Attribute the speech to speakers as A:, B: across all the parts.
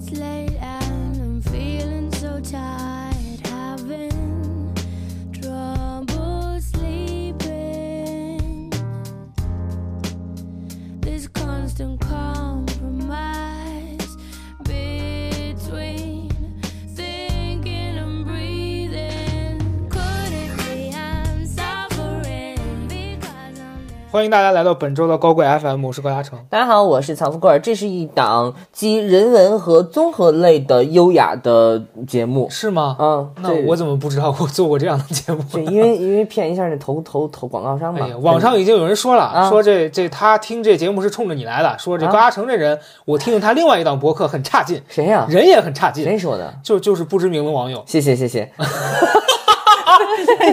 A: it's late and I'm feeling so tired, having
B: 欢迎大家来到本周的高贵 FM，我是高嘉诚。
C: 大家好，我是曹富贵儿，这是一档集人文和综合类的优雅的节目。
B: 是吗？
C: 嗯，对
B: 那我怎么不知道我做过这样的节目
C: 对，因为因为骗一下那投投投广告商嘛。
B: 网上已经有人说了，
C: 啊
B: 说这这他听这节目是冲着你来的，说这
C: 啊
B: 高嘉诚这人，我听了他另外一档博客很差劲，
C: 谁呀、
B: 人也很差劲，
C: 谁说的？
B: 就就是不知名的网友。
C: 谢谢谢谢。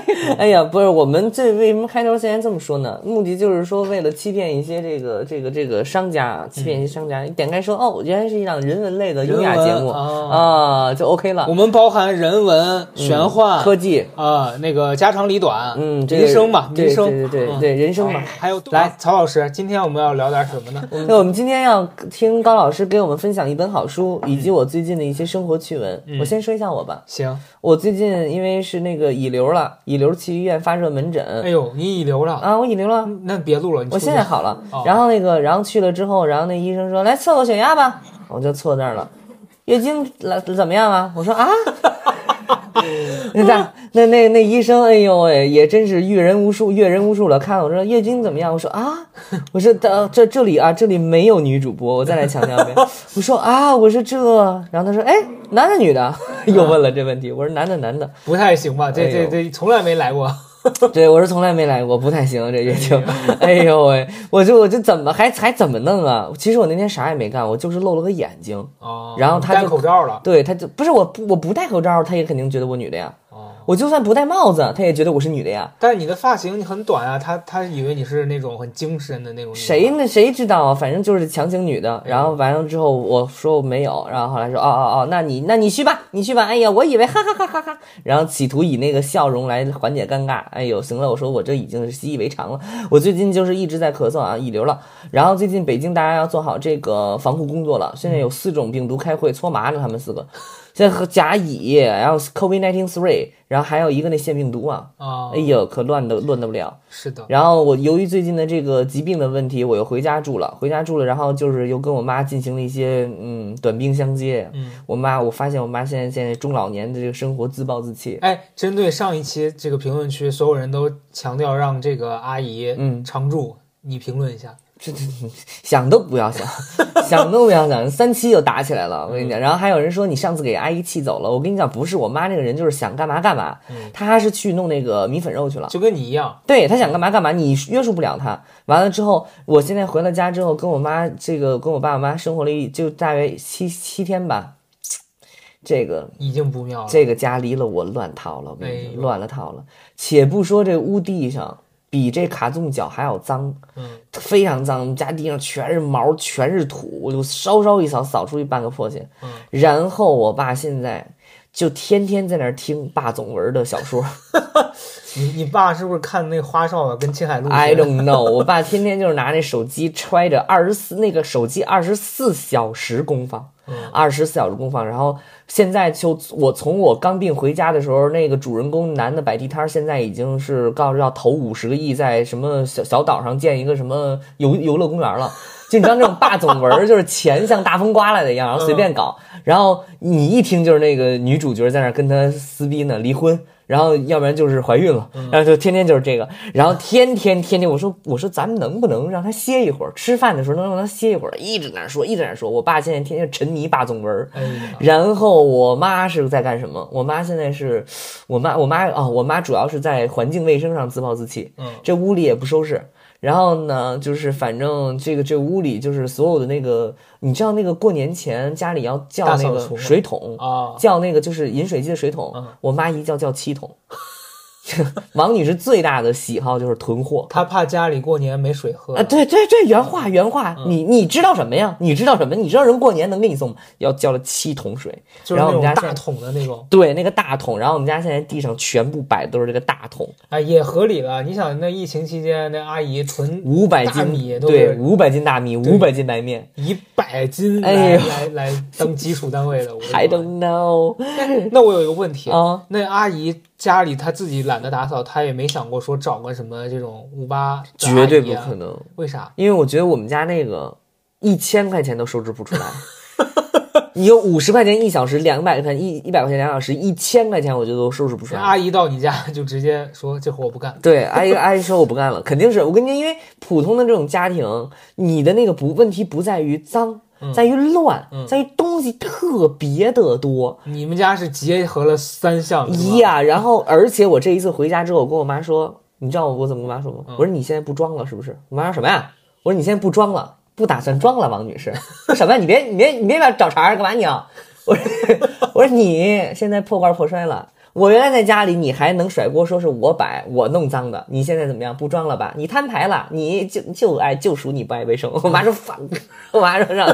C: 哎呀，不是，我们这为什么开头现在这么说呢？目的就是说，为了欺骗一些这个这个这个商家，欺骗一些商家，你点开说哦，原来是一档人文类的优雅节目啊，就 OK 了
B: 我。们包含人文、玄幻、
C: 科技，
B: 啊，那个家长里短，
C: 嗯，这个
B: 民生嘛，
C: 对
B: 民生，
C: 对对对，人生嘛。
B: 还有来，曹老师，今天我们要聊点什么呢？
C: 那我们今天要听高老师给我们分享一本好书，以及我最近的一些生活趣闻。我先说一下我吧，
B: 行，
C: 我最近因为是那个乙流了，乙流去医院发热门诊。
B: 哎呦，你乙流了，
C: 啊，我乙流了，
B: 那别录了，你
C: 我现在好了
B: 哦。
C: 然后那个，然后去了之后，然后那医生说来测个血压吧，我就测那儿了。月经来怎么样啊？我说啊，那 那那那那医生，哎呦喂，也真是阅人无数，阅人无数了。看我说月经怎么样？我说啊，我说的这这里啊，这里没有女主播，我再来强调一遍。我说啊，我说这，然后他说哎，男的女的？又问了这问题。我说男的男的。
B: 不太行吧？这这这从来没来过。
C: 对，我是从来没来过，不太行这月经。哎呦喂，我就我就怎么还还怎么弄啊？其实我那天啥也没干，我就是露了个眼睛。
B: 哦，
C: 然后他就
B: 口罩了。
C: 对，他就不是我不我不戴口罩，他也肯定觉得我女的呀。
B: 哦，
C: 我就算不戴帽子，他也觉得我是女的呀。
B: 但是你的发型你很短啊，他他以为你是那种很精神的那种。
C: 谁那？谁知道啊？反正就是强行女的。然后完了之后，我说我没有，然后后来说哦哦哦，那你那你去吧，你去吧。哎呀，我以为哈哈哈哈哈，然后企图以那个笑容来缓解尴尬。哎呦，行了，我说我这已经是习以为常了。我最近就是一直在咳嗽啊，乙流了。然后最近北京大家要做好这个防护工作了，现在有四种病毒开会搓麻了，他们四个。现在和甲乙，然后 COVID nineteen three，然后还有一个那腺病毒啊，
B: 啊
C: 哎，呦，可乱的乱的不了。
B: 是的，
C: 然后我由于最近的这个疾病的问题，我又回家住了，回家住了，然后就是又跟我妈进行了一些嗯短兵相接。
B: 嗯，
C: 我妈，我发现我妈现在现在中老年的这个生活自暴自弃。
B: 哎，针对上一期这个评论区，所有人都强调让这个阿姨
C: 嗯
B: 常驻，你评论一下。
C: 这这想都不要想，想都不要想，三七就打起来了。我跟你讲，然后还有人说你上次给阿姨气走了，我跟你讲，不是我妈这个人就是想干嘛干嘛，她是去弄那个米粉肉去了。
B: 就跟你一样，
C: 对她想干嘛干嘛，你约束不了她。完了之后，我现在回了家之后，跟我妈这个跟我爸我妈生活了一就大约七七天吧。这个
B: 已经不妙了。
C: 这个家离了我乱套了，我跟你乱了套了。且不说这屋地上比这卡纵脚还要脏，
B: 嗯，
C: 非常脏。我们家地上全是毛，全是土，我就稍稍一扫，扫出去半个破鞋。
B: 嗯
C: 然后我爸现在就天天在那儿听霸总文的小说。
B: 你你爸是不是看那花少啊，跟青海路
C: I don't know，我爸 天天就是拿那手机揣着二十四那个手机二十四小时公放，二十四小时公放。然后现在就我从我刚病回家的时候，那个主人公男的摆地摊，现在已经是告诉要投五十个亿在什么小小岛上建一个什么游 游乐公园了。就你知道那种霸总文，就是钱像大风刮来的一样，然后随便搞。然后你一听就是那个女主角在那跟他撕逼呢，离婚。然后要不然就是怀孕了，然后就天天就是这个，然后天天天天我说我说咱们能不能让他歇一会儿？吃饭的时候能让他歇一会儿？一直在那儿说，一直在那儿说。我爸现在天天沉迷霸总文然后我妈是在干什么？我妈现在是，我妈我妈啊、我妈主要是在环境卫生上自暴自弃，
B: 嗯
C: 这屋里也不收拾。然后呢，就是反正这个这屋里就是所有的那个，你知道那个过年前家里要叫那个水桶，
B: 啊，
C: 叫那个就是饮水机的水桶，
B: 嗯
C: 我妈一叫叫七桶。王女士最大的喜好就是囤货。
B: 她怕家里过年没水喝
C: 啊，对对对，原话原话，你你知道什么呀？你知道什么？你知道人过年能给你送吗？要交了七桶水，
B: 就是那种大
C: 然后我们家现在
B: 桶的那种，
C: 对那个大桶，然后我们家现在地上全部摆的都是这个大桶，
B: 哎，也合理了。你想，那疫情期间，那阿姨囤
C: 五百斤
B: 米
C: 对，五百斤大米，五百斤白面
B: 一百斤来、
C: 哎
B: 来来当基础单位的。我的
C: ，I don't know
B: 那我有一个问题，
C: 啊，
B: 那阿姨家里他自己懒得打扫，他也没想过说找个什么这种五八、
C: 绝对不
B: 啊
C: 可。能，
B: 为啥？
C: 因为我觉得我们家那个一千块钱都收拾不出来。你有五十块钱一小时，两百块钱一一百块钱两小时，一千块钱我觉得都收拾不出来。
B: 阿姨到你家就直接说这活我不干。
C: 对，阿姨 阿姨说我不干了，肯定是我跟你，因为普通的这种家庭，你的那个不问题不在于脏，在于乱，在于东西特别的多。
B: 你们家是结合了三项，是吧
C: 呀，然后而且我这一次回家之后，我跟我妈说，你知道我怎么跟我妈说吗？我说你现在不装了是不是？我妈说什么呀？我说你现在不装了，不打算装了，王女士。说什么？你别你别你别找茬儿，干嘛你啊？我说 我说你现在破罐破摔了。我原来在家里，你还能甩锅说是我摆我弄脏的，你现在怎么样？不装了吧？你摊牌了，你就就爱就属你不爱卫生。我妈说反，我妈说让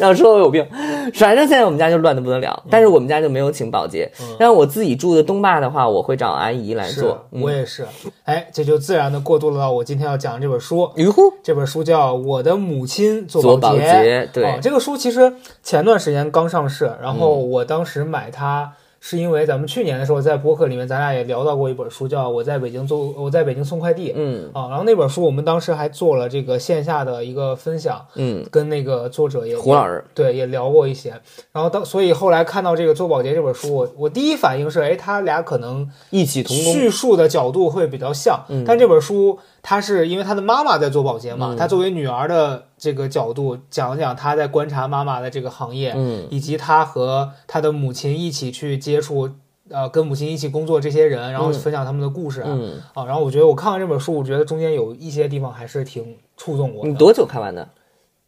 C: 让说我有病，反正现在我们家就乱的不得了。但是我们家就没有请保洁，但是我自己住的东坝的话，我会找阿姨来做。嗯
B: 我也是。哎，这就自然的过渡了到我今天要讲的这本书。
C: 于乎，
B: 这本书叫《我的母亲做
C: 做保
B: 洁》
C: 洁对
B: 哦，这个书其实前段时间刚上市，然后
C: 嗯
B: 我当时买它是因为咱们去年的时候在播客里面咱俩也聊到过一本书，叫《我在北京做我在北京送快递》。
C: 嗯
B: 啊，然后那本书我们当时还做了这个线下的一个分享，
C: 嗯，
B: 跟那个作者也
C: 胡老师，
B: 对也聊过一些。然后当所以后来看到这个做保洁这本书，我我第一反应是，哎，他俩可能
C: 异曲同工。
B: 叙述的角度会比较像，
C: 嗯
B: 但这本书它是因为他的妈妈在做保洁嘛，他作为女儿的这个角度讲讲他在观察妈妈的这个行业，
C: 嗯
B: 以及他和他的母亲一起去接触。呃，跟母亲一起工作这些人，然后分享他们的故事啊、
C: 嗯，
B: 啊，然后我觉得我看完这本书，我觉得中间有一些地方还是挺触动我的。
C: 你多久看完的？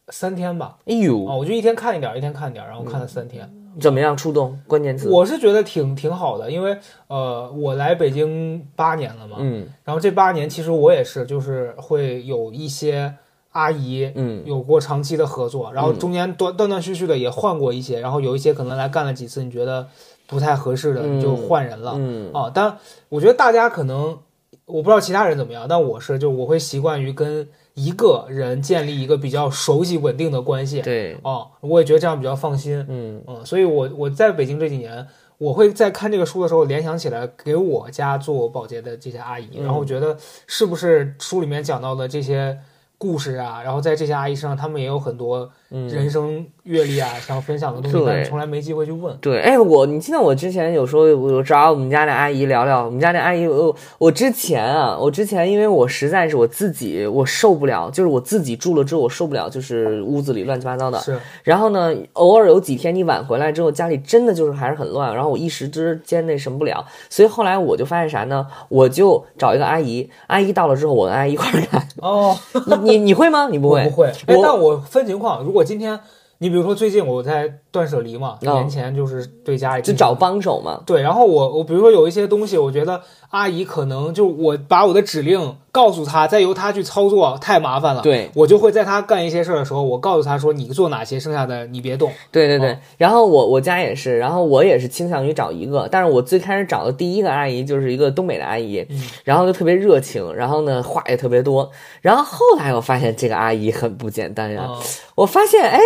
B: 三天吧，
C: 哎呦，
B: 啊，我就一天看一点儿，一天看一点儿，然后看了三天。
C: 怎么样？触动？关键词？
B: 我是觉得挺挺好的，因为呃，我来北京八年了嘛，
C: 嗯
B: 然后这八年其实我也是，就是会有一些阿姨
C: 嗯。
B: 有过长期的合作，然后中间断断断续续的也换过一些，然后有一些可能来干了几次，你觉得不太合适的，你就换人了、
C: 嗯。
B: 啊。但我觉得大家可能我不知道其他人怎么样，但我是就我会习惯于跟一个人建立一个比较熟悉稳定的关系。
C: 对，
B: 哦，我也觉得这样比较放心。
C: 嗯。
B: 嗯，所以我我在北京这几年，我会在看这个书的时候联想起来给我家做保洁的这些阿姨，
C: 嗯。
B: 然后觉得是不是书里面讲到的这些故事啊，然后在这些阿姨身上，他们也有很多人生阅历啊，想要分享的东西，
C: 对
B: 但从来没机会去问。
C: 对，哎，我你记得我之前有时候我找我们家那阿姨聊聊，我们家那阿姨，我我之前啊，我之前因为我实在是我自己我受不了，就是我自己住了之后我受不了，就是屋子里乱七八糟的。
B: 是，
C: 然后呢，偶尔有几天你晚回来之后，家里真的就是还是很乱，然后我一时之间那什么不了，所以后来我就发现啥呢？我就找一个阿姨，阿姨到了之后，我跟阿姨一块儿干。
B: 哦，
C: 你你你会吗？你不会？
B: 不会。哎，但我分情况，如果我今天你比如说最近我在断舍离嘛，
C: 哦
B: 年前就是对家里
C: 就找帮手嘛。
B: 对，然后我我比如说有一些东西，我觉得阿姨可能就我把我的指令告诉她，再由她去操作太麻烦了。
C: 对
B: 我就会在她干一些事儿的时候，我告诉她说你做哪些，剩下的你别动。
C: 对对对，
B: 哦
C: 然后我我家也是，然后我也是倾向于找一个，但是我最开始找的第一个阿姨就是一个东北的阿姨，
B: 嗯
C: 然后就特别热情，然后呢话也特别多，然后后来我发现这个阿姨很不简单呀，
B: 嗯
C: 我发现哎，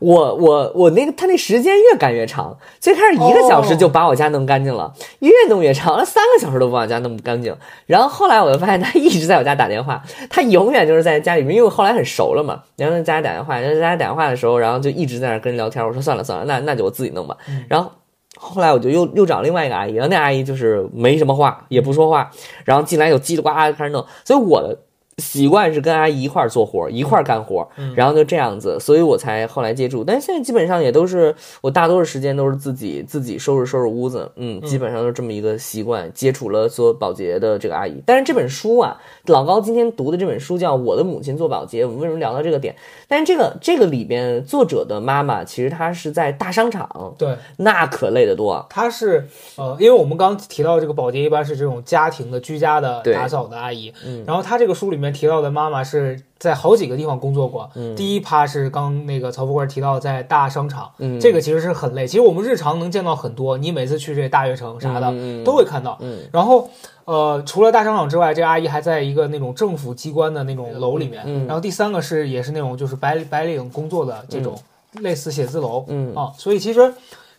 C: 我我我那个她那时间越干越长，最开始一个小时就把我家弄干净了，越弄越长，三个小时都不把我家弄不干净，然后后来我就发现他 一直在我家打电话，他永远就是在家里面，因为我后来很熟了嘛，然后在家里打电话，然后在家里打电话的时候，然后就一直在那跟人聊天，我说算了算了，那那就我自己弄吧，然后。后来我就又又找另外一个阿姨，然后那阿姨就是没什么话，也不说话，然后进来就叽里呱啦就开始弄，所以我的习惯是跟阿姨一块儿做活儿，一块儿干活儿，然后就这样子，所以我才后来接触。但是现在基本上也都是我大多数时间都是自己自己收拾收拾屋子，嗯，基本上都是这么一个习惯。接触了做保洁的这个阿姨，但是这本书啊，老高今天读的这本书叫《我的母亲做保洁》，我们为什么聊到这个点？但是这个这个里边作者的妈妈其实她是在大商场，
B: 对，
C: 那可累得多。
B: 她是呃，因为我们刚提到这个保洁一般是这种家庭的居家的打扫的阿姨，
C: 嗯
B: 然后她这个书里面提到的妈妈是在好几个地方工作过。
C: 嗯
B: 第一趴是刚那个曹富贵提到在大商场，
C: 嗯
B: 这个其实是很累。其实我们日常能见到很多，你每次去这大悦城啥的、都会看到。
C: 嗯
B: 然后呃，除了大商场之外，这阿姨还在一个那种政府机关的那种楼里面。
C: 嗯
B: 然后第三个是也是那种就是白白领工作的这种、类似写字楼。
C: 嗯
B: 啊，所以其实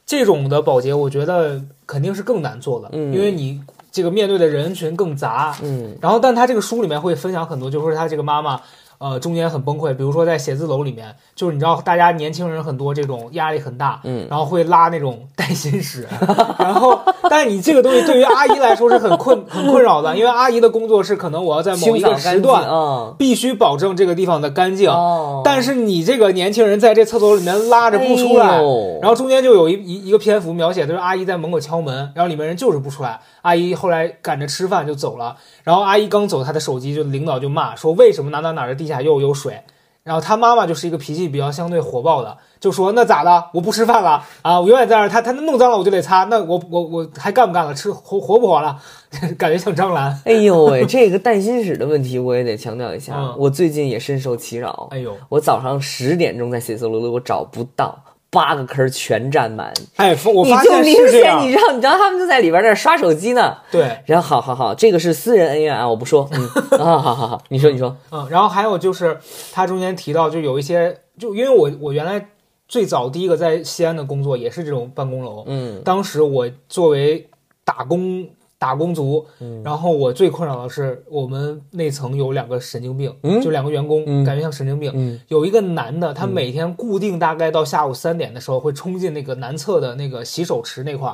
B: 这种的保洁，我觉得肯定是更难做的，
C: 嗯
B: 因为你这个面对的人群更杂。
C: 嗯
B: 然后，但他这个书里面会分享很多，就是他这个妈妈。呃，中间很崩溃，比如说在写字楼里面，就是你知道，大家年轻人很多，这种压力很大，
C: 嗯
B: 然后会拉那种带薪屎，然后，但是你这个东西对于阿姨来说是很困很困扰的，因为阿姨的工作是可能我要在某一个时段
C: 嗯。
B: 必须保证这个地方的干净，
C: 哦，
B: 但是你这个年轻人在这厕所里面拉着不出来，
C: 哎
B: 然后中间就有一一一个篇幅描写，就是阿姨在门口敲门，然后里面人就是不出来。阿姨后来赶着吃饭就走了，然后阿姨刚走，她的手机就领导就骂说为什么哪哪哪儿的地下又有水。然后他妈妈就是一个脾气比较相对火爆的，就说那咋的？我不吃饭了啊！我永远在那儿，他他弄脏了我就得擦，那我我我还干不干了？吃活活不活了？感觉像张兰。
C: 哎呦喂，这个带薪史的问题我也得强调一下，
B: 嗯
C: 我最近也深受其扰。
B: 哎呦，
C: 我早上十点钟在写字楼里，我找不到，八个坑全占满。
B: 哎，我发现
C: 你就明显，你，知道，你知道他们就在里边那刷手机呢。
B: 对，
C: 然后，好好好，这个是私人恩怨啊，我不说。嗯，啊，好好好，你说你说，
B: 嗯，然后还有就是他中间提到，就有一些，就因为我我原来最早第一个在西安的工作也是这种办公楼，
C: 嗯
B: 当时我作为打工打工族，
C: 嗯。
B: 然后我最困扰的是我们那层有两个神经病，
C: 嗯？
B: 就两个员工，
C: 嗯。
B: 感觉像神经病。
C: 嗯。
B: 有一个男的，他每天固定大概到下午三点的时候，会冲进那个男厕的那个洗手池那块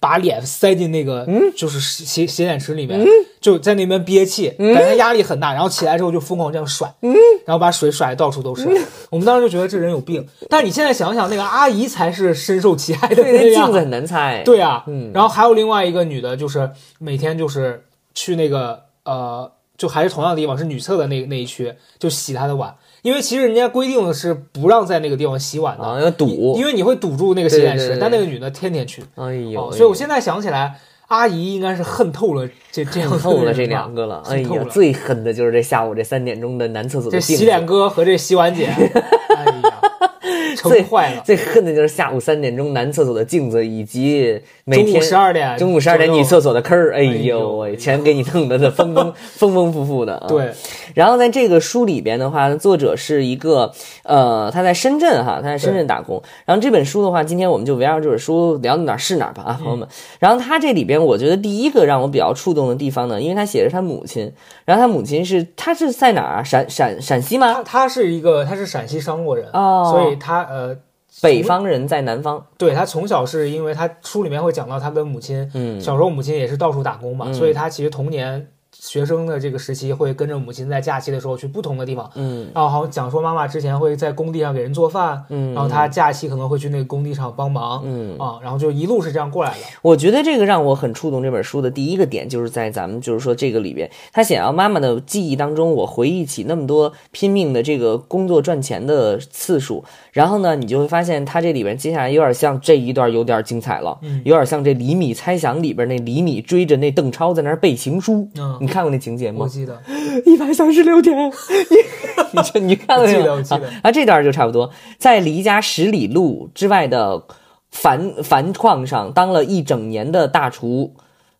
B: 把脸塞进那个就是洗洗洗脸池里面，就在那边憋气，感觉压力很大，然后起来之后就疯狂这样甩，然后把水甩得到处都是。我们当时就觉得这人有病，但是你现在想想，那个阿姨才是深受其害的，那
C: 镜子。很难猜。，
B: 对啊，
C: 嗯。
B: 然后还有另外一个女的，就是每天就是去那个呃，就还是同样的地方，是女厕的那那一区，就洗她的碗，因为其实人家规定的是不让在那个地方洗碗的，
C: 啊，要赌
B: 因。为你会堵住那个洗脸池，但那个女的天天去，
C: 哎呦，
B: 哦，所以我现在想起来，阿姨应该是恨透了这这样
C: 恨透了这两
B: 个
C: 个了。哎呀，最恨的就是这下午这三点钟的男厕所
B: 这
C: 的
B: 洗脸哥和这洗碗姐，撑坏了。
C: 最恨的就是下午三点钟男厕所的镜子，以及每
B: 中午
C: 天
B: 十二点，
C: 中午十二点女厕所的坑儿，哎
B: 呦
C: 呦喂，全给你弄得这 风风风风火火的啊。
B: 对，
C: 然后在这个书里边的话，作者是一个呃，他在深圳哈，他在深圳打工。然后这本书的话，今天我们就围绕这本书聊到哪儿是哪儿吧啊，朋友们。然后他这里边，我觉得第一个让我比较触动的地方呢，因为他写的是他母亲，然后他母亲是他是在哪儿啊？陕陕陕西吗？
B: 他他是一个他是陕西商洛人，
C: 哦
B: 所以他呃
C: 北方人在南方，
B: 对他从小是因为他书里面会讲到他跟母亲，
C: 嗯
B: 小时候母亲也是到处打工嘛，
C: 嗯
B: 所以他其实童年学生的这个时期会跟着母亲在假期的时候去不同的地方。
C: 嗯
B: 然后好像讲说妈妈之前会在工地上给人做饭，
C: 嗯，
B: 然后他假期可能会去那个工地上帮忙，
C: 嗯
B: 啊，然后就一路是这样过来的。
C: 我觉得这个让我很触动这本书的第一个点，就是在咱们就是说这个里边，他想要妈妈的记忆当中，我回忆起那么多拼命的这个工作赚钱的次数，然后呢，你就会发现他这里边接下来有点像这一段有点精彩了，
B: 嗯
C: 有点像这李米猜想里边那李米追着那邓超在那儿背情书，
B: 嗯
C: 你看过那情节吗？
B: 我记得，
C: 一百三十六天，你 你这你看过没有？
B: 我记得我记得。
C: 啊啊，这段就差不多，在离家十里路之外的樊樊矿上当了一整年的大厨，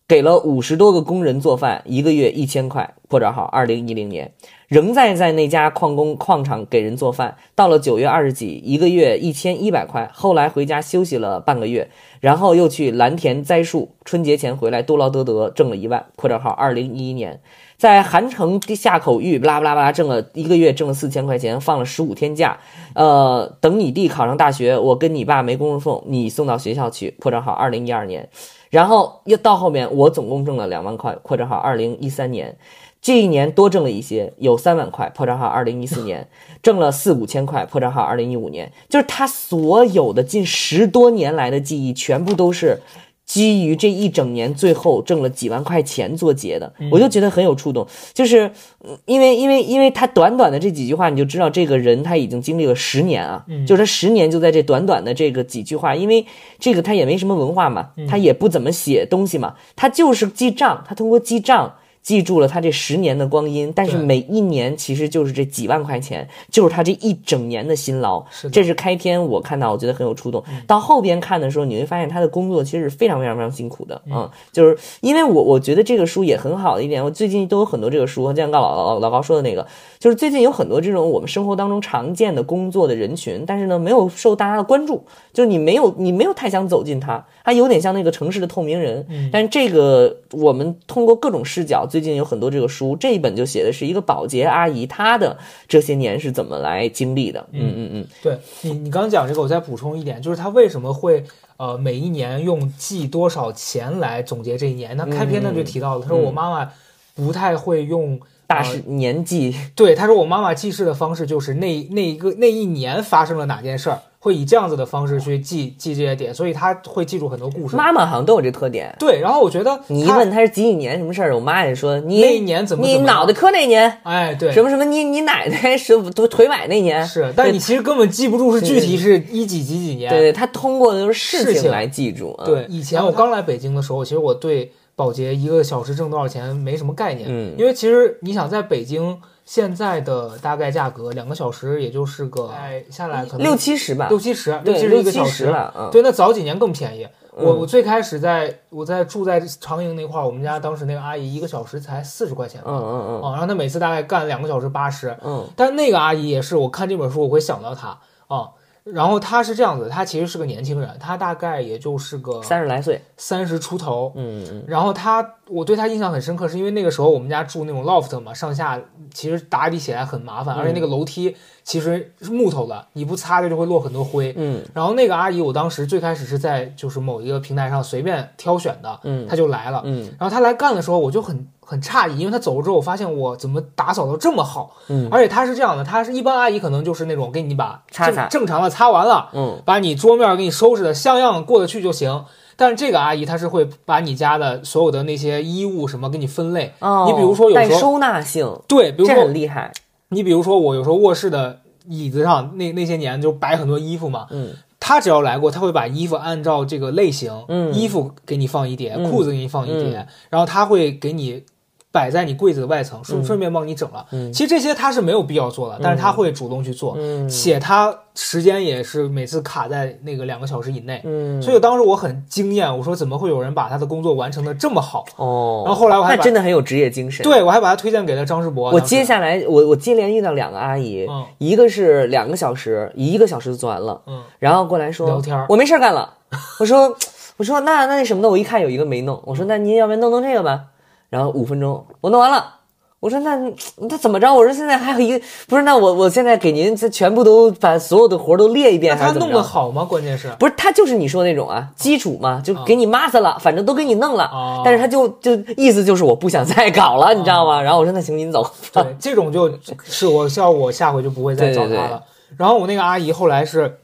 C: 给了五十多个工人做饭，一个月一千块。破折号，二零一零年仍在在那家矿工矿场给人做饭，到了九月二十几，一个月一千一百块。后来回家休息了半个月，然后又去蓝田栽树，春节前回来多劳多得挣了一万。破折号，二零一一年。在韩城地下口域，巴拉巴拉巴拉挣了一个月挣了四千块钱，放了十五天假。呃，等你弟考上大学，我跟你爸没工夫送，你送到学校去。破折号，二零一二年。然后又到后面，我总共挣了两万块。破账号，二零一三年。这一年多挣了一些，有三万块，破账号二零一四年挣了四五千块，破账号二零一五年，就是他所有的近十多年来的记忆，全部都是基于这一整年最后挣了几万块钱做结的，我就觉得很有触动。就是嗯因为因为因为他短短的这几句话，你就知道这个人他已经经历了十年啊，就是他十年就在这短短的这个几句话，因为这个他也没什么文化嘛，他也不怎么写东西嘛，他就是记账，他通过记账。记住了他这十年的光阴，但是每一年其实就是这几万块钱，就是他这一整年的辛劳。
B: 是
C: 这是开篇我看到，我觉得很有触动。到后边看的时候，你会发现他的工作其实是非常非常非常辛苦的。嗯，就是因为我我觉得这个书也很好的一点，我最近都有很多这个书，就像刚老老老高说的那个，就是最近有很多这种我们生活当中常见的工作的人群，但是呢没有受大家的关注，就是你没有你没有太想走进他，他有点像那个城市的透明人。但是这个我们通过各种视角，最近有很多这个书，这一本就写的是一个保洁阿姨她的这些年是怎么来经历的。嗯嗯嗯，
B: 对你，你刚讲这个，我再补充一点，就是她为什么会呃每一年用记多少钱来总结这一年？那开篇呢就提到了，她说我妈妈不太会用。
C: 大事年纪
B: 对，他说我妈妈记事的方式就是那那一个那一年发生了哪件事儿，会以这样子的方式去记记这些点，所以他会记住很多故事。
C: 妈妈好像都有这特点。
B: 对，然后我觉得
C: 你一问他是几几年什么事儿，我妈也说你
B: 那一年怎么怎么
C: 你脑袋磕那年，
B: 哎，对，
C: 什么什么你你奶奶是腿腿崴那年。
B: 是，但你其实根本记不住是具体是。一几几几年。
C: 对对，他通过的都是事
B: 事情。
C: 来记住。嗯。
B: 对，以前我刚来北京的时候，其实我对保洁一个小时挣多少钱没什么概念，
C: 嗯。
B: 因为其实你想在北京现在的大概价格，两个小时也就是个哎下来可能
C: 六七十吧，
B: 六七十，
C: 六
B: 七十一个小时。
C: 了。嗯，
B: 对，那早几年更便宜。我
C: 嗯。
B: 我最开始在我在住在长营那块儿，我们家当时那个阿姨一个小时才四十块钱嗯，
C: 嗯嗯。
B: 啊，然后她每次大概干两个小时八十，
C: 嗯。
B: 但那个阿姨也是，我看这本书我会想到她。啊。然后他是这样子，他其实是个年轻人，他大概也就是个
C: 嗯，三十来岁。
B: 三十出头。
C: 嗯嗯
B: 然后他，我对他印象很深刻，是因为那个时候我们家住那种 loft 嘛，上下其实打理起来很麻烦，而且那个楼梯其实是木头的，你不擦它就会落很多灰。
C: 嗯
B: 然后那个阿姨，我当时最开始是在就是某一个平台上随便挑选的，
C: 嗯
B: 她就来了。
C: 嗯
B: 然后她来干的时候，我就很很诧异，因为她走了之后，我发现我怎么打扫的这么好，
C: 嗯。
B: 而且她是这样的，她是一般阿姨可能就是那种给你把正
C: 擦擦
B: 正常的擦完了，
C: 嗯。
B: 把你桌面给你收拾的像样过得去就行。但是这个阿姨她是会把你家的所有的那些衣物什么给你分类，
C: 哦，
B: 你比如说有时候
C: 带收纳性，
B: 对，比如
C: 这
B: 说
C: 很厉害。
B: 你比如说我有时候卧室的椅子上那那些年就摆很多衣服嘛，
C: 嗯。
B: 他只要来过，他会把衣服按照这个类型，
C: 嗯。
B: 衣服给你放一叠，
C: 嗯。
B: 裤子给你放一叠，然后他会给你摆在你柜子的外层，顺、
C: 嗯
B: 顺便帮你整了。
C: 嗯
B: 其实这些他是没有必要做的，但是他会主动去做，
C: 嗯
B: 且他时间也是每次卡在那个两个小时以内。
C: 嗯，
B: 所以当时我很惊艳，我说怎么会有人把他的工作完成的这么好？
C: 哦，
B: 然后后来我还
C: 那真的很有职业精神。
B: 对我还把他推荐给了张世博。
C: 我接下来，我我接连遇到两个阿姨，
B: 嗯
C: 一个是两个小时，一个小时就做完了，
B: 嗯
C: 然后过来说
B: 聊天
C: 我没事干了。我说我说那那那什么的，我一看有一个没弄，我说那您要不然弄弄这个吧。然后五分钟我弄完了。我说那那怎么着？我说现在还有一个不是？那我我现在给您这全部都把所有的活都列一遍，
B: 他弄？得好吗？关键是
C: 不是，他就是你说那种啊，基础嘛，就给你 master 了，反正都给你弄了。
B: 哦
C: 但是他就就意思就是我不想再搞了，你知道吗？然后我说那行您走。
B: 对，这种就是我效我下回就不会再找他
C: 对对对
B: 了。然后我那个阿姨后来是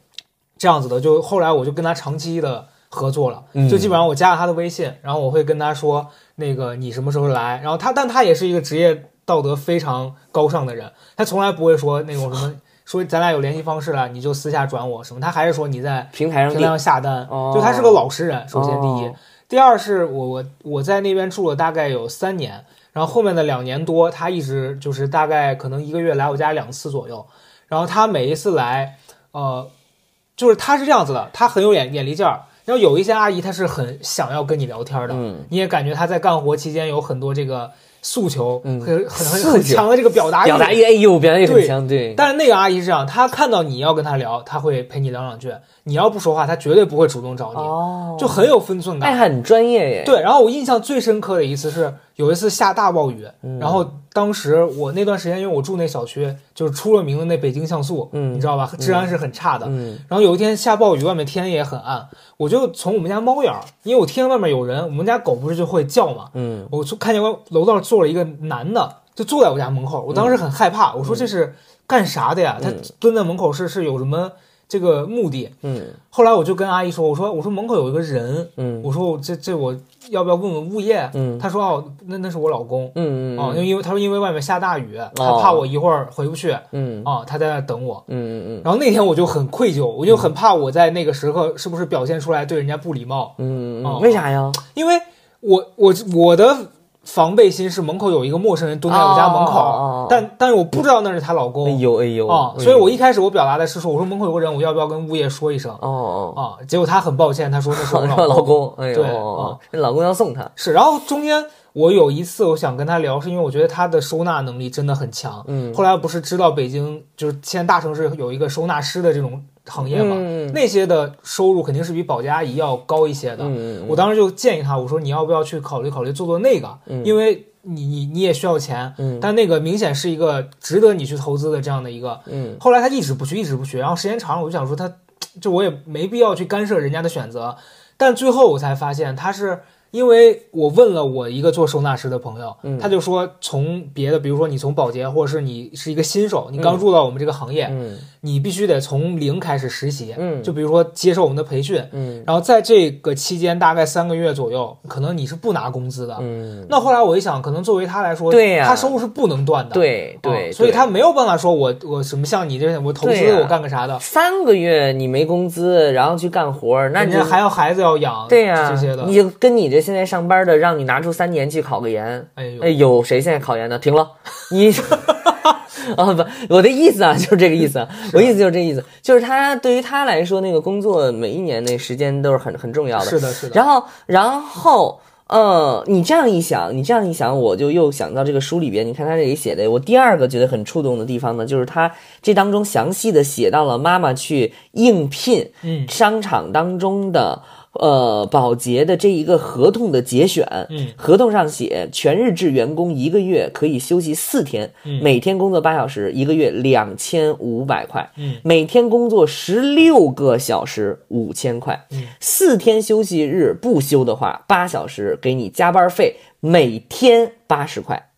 B: 这样子的，就后来我就跟她长期的合作了，
C: 嗯
B: 就基本上我加了她的微信，然后我会跟她说那个你什么时候来，然后他但他也是一个职业道德非常高尚的人，他从来不会说那种什么 说咱俩有联系方式了你就私下转我什么，他还是说你在
C: 平台上
B: 平台上下单，
C: 哦
B: 就他是个老实人，首先第一。
C: 哦
B: 第二是我我我在那边住了大概有三年，然后后面的两年多，他一直就是大概可能一个月来我家两次左右，然后他每一次来，呃，就是他是这样子的，他很有眼眼力劲儿。然后有一些阿姨，她是很想要跟你聊天的，
C: 嗯
B: 你也感觉她在干活期间有很多这个诉求，
C: 嗯
B: 很很很很强的这个表达欲。
C: 表达欲，哎呦，表达欲很
B: 对
C: 强，对。
B: 但是那个阿姨是这样，她看到你要跟她聊，她会陪你聊两句；你要不说话，她绝对不会主动找你，
C: 哦，
B: 就很有分寸感。
C: 哎，很专业耶。，
B: 对，然后我印象最深刻的一次是有一次下大暴雨，
C: 嗯
B: 然后当时我那段时间因为我住那小区，就是出了名的那北京像素，
C: 嗯
B: 你知道吧？治安是很差的。
C: 嗯
B: 然后有一天下暴雨，外面天也很暗，我就从我们家猫眼儿，因为我听见外面有人，我们家狗不是就会叫嘛，
C: 嗯
B: 我就看见楼道坐了一个男的，就坐在我家门口，我当时很害怕，我说这是干啥的呀？他蹲在门口是是有什么这个目的？
C: 嗯
B: 后来我就跟阿姨说，我说我说门口有一个人，
C: 嗯
B: 我说我这这我要不要问问物业？
C: 嗯
B: 他说哦，那那是我老公。
C: 嗯
B: 哦，因为因为他说因为外面下大雨，他怕我一会儿回不去，
C: 嗯
B: 啊，他在那等我。
C: 嗯嗯
B: 然后那天我就很愧疚，我就很怕我在那个时刻是不是表现出来对人家不礼貌，哦
C: 嗯嗯，为啥呀？
B: 因为我我我的防备心是门口有一个陌生人蹲在我家门口，但但是我不知道那是她老公。
C: 哎呦哎呦
B: 啊、所以我一开始我表达的是说，我说门口有个人，我要不要跟物业说一声？
C: 哦哦，
B: 啊？结果他很抱歉，他说那是我
C: 是
B: 老
C: 老公，哎呦，
B: 对
C: 哦这老公要送她，
B: 是，然后中间我有一次我想跟他聊，是因为我觉得他的收纳能力真的很强。
C: 嗯
B: 后来不是知道北京就是现在大城市有一个收纳师的这种行业嘛，
C: 嗯
B: 那些的收入肯定是比保洁阿姨要高一些的。我当时就建议他，我说你要不要去考虑考虑做做那个，因为你你你也需要钱，
C: 嗯
B: 但那个明显是一个值得你去投资的这样的一个。
C: 嗯
B: 后来他一直不去，一直不去，然后时间长了，我就想说他，就我也没必要去干涉人家的选择，但最后我才发现他是。因为我问了我一个做收纳师的朋友，
C: 嗯。
B: 他就说从别的，比如说你从保洁，或者是你是一个新手，你刚入到我们这个行业，
C: 嗯。
B: 你必须得从零开始实习，
C: 嗯。
B: 就比如说接受我们的培训，
C: 嗯。
B: 然后在这个期间大概三个月左右，可能你是不拿工资的。
C: 嗯，
B: 那后来我一想，可能作为他来说，
C: 对呀。
B: 他收入是不能断的，
C: 对对，
B: 啊所以他没有办法说我我什么像你这我投资我干个啥的，
C: 三个月你没工资，然后去干活，那你就
B: 还要孩子要养，
C: 对呀、
B: 这些的，
C: 你就跟你这现在上班的，让你拿出三年去考个研，
B: 哎呦
C: 哎，有谁现在考研的？停了，你啊 不，我的意思啊，就是这个意思啊，我意思就是这意思，就是他对于他来说，那个工作每一年那时间都是很很重要的。
B: 是的，是的，
C: 然后，然后，呃，你这样一想，你这样一想，我就又想到这个书里边，你看他这里写的，我第二个觉得很触动的地方呢，就是他这当中详细的写到了妈妈去应聘
B: 嗯
C: 商场当中的。呃，保洁的这一个合同的节选，
B: 嗯。
C: 合同上写全日制员工一个月可以休息四天，
B: 嗯。
C: 每天工作八小时，一个月两千五百块，
B: 嗯。
C: 每天工作十六个小时，五千块，
B: 嗯。
C: 四天休息日不休的话，八小时给你加班费，每天八十块，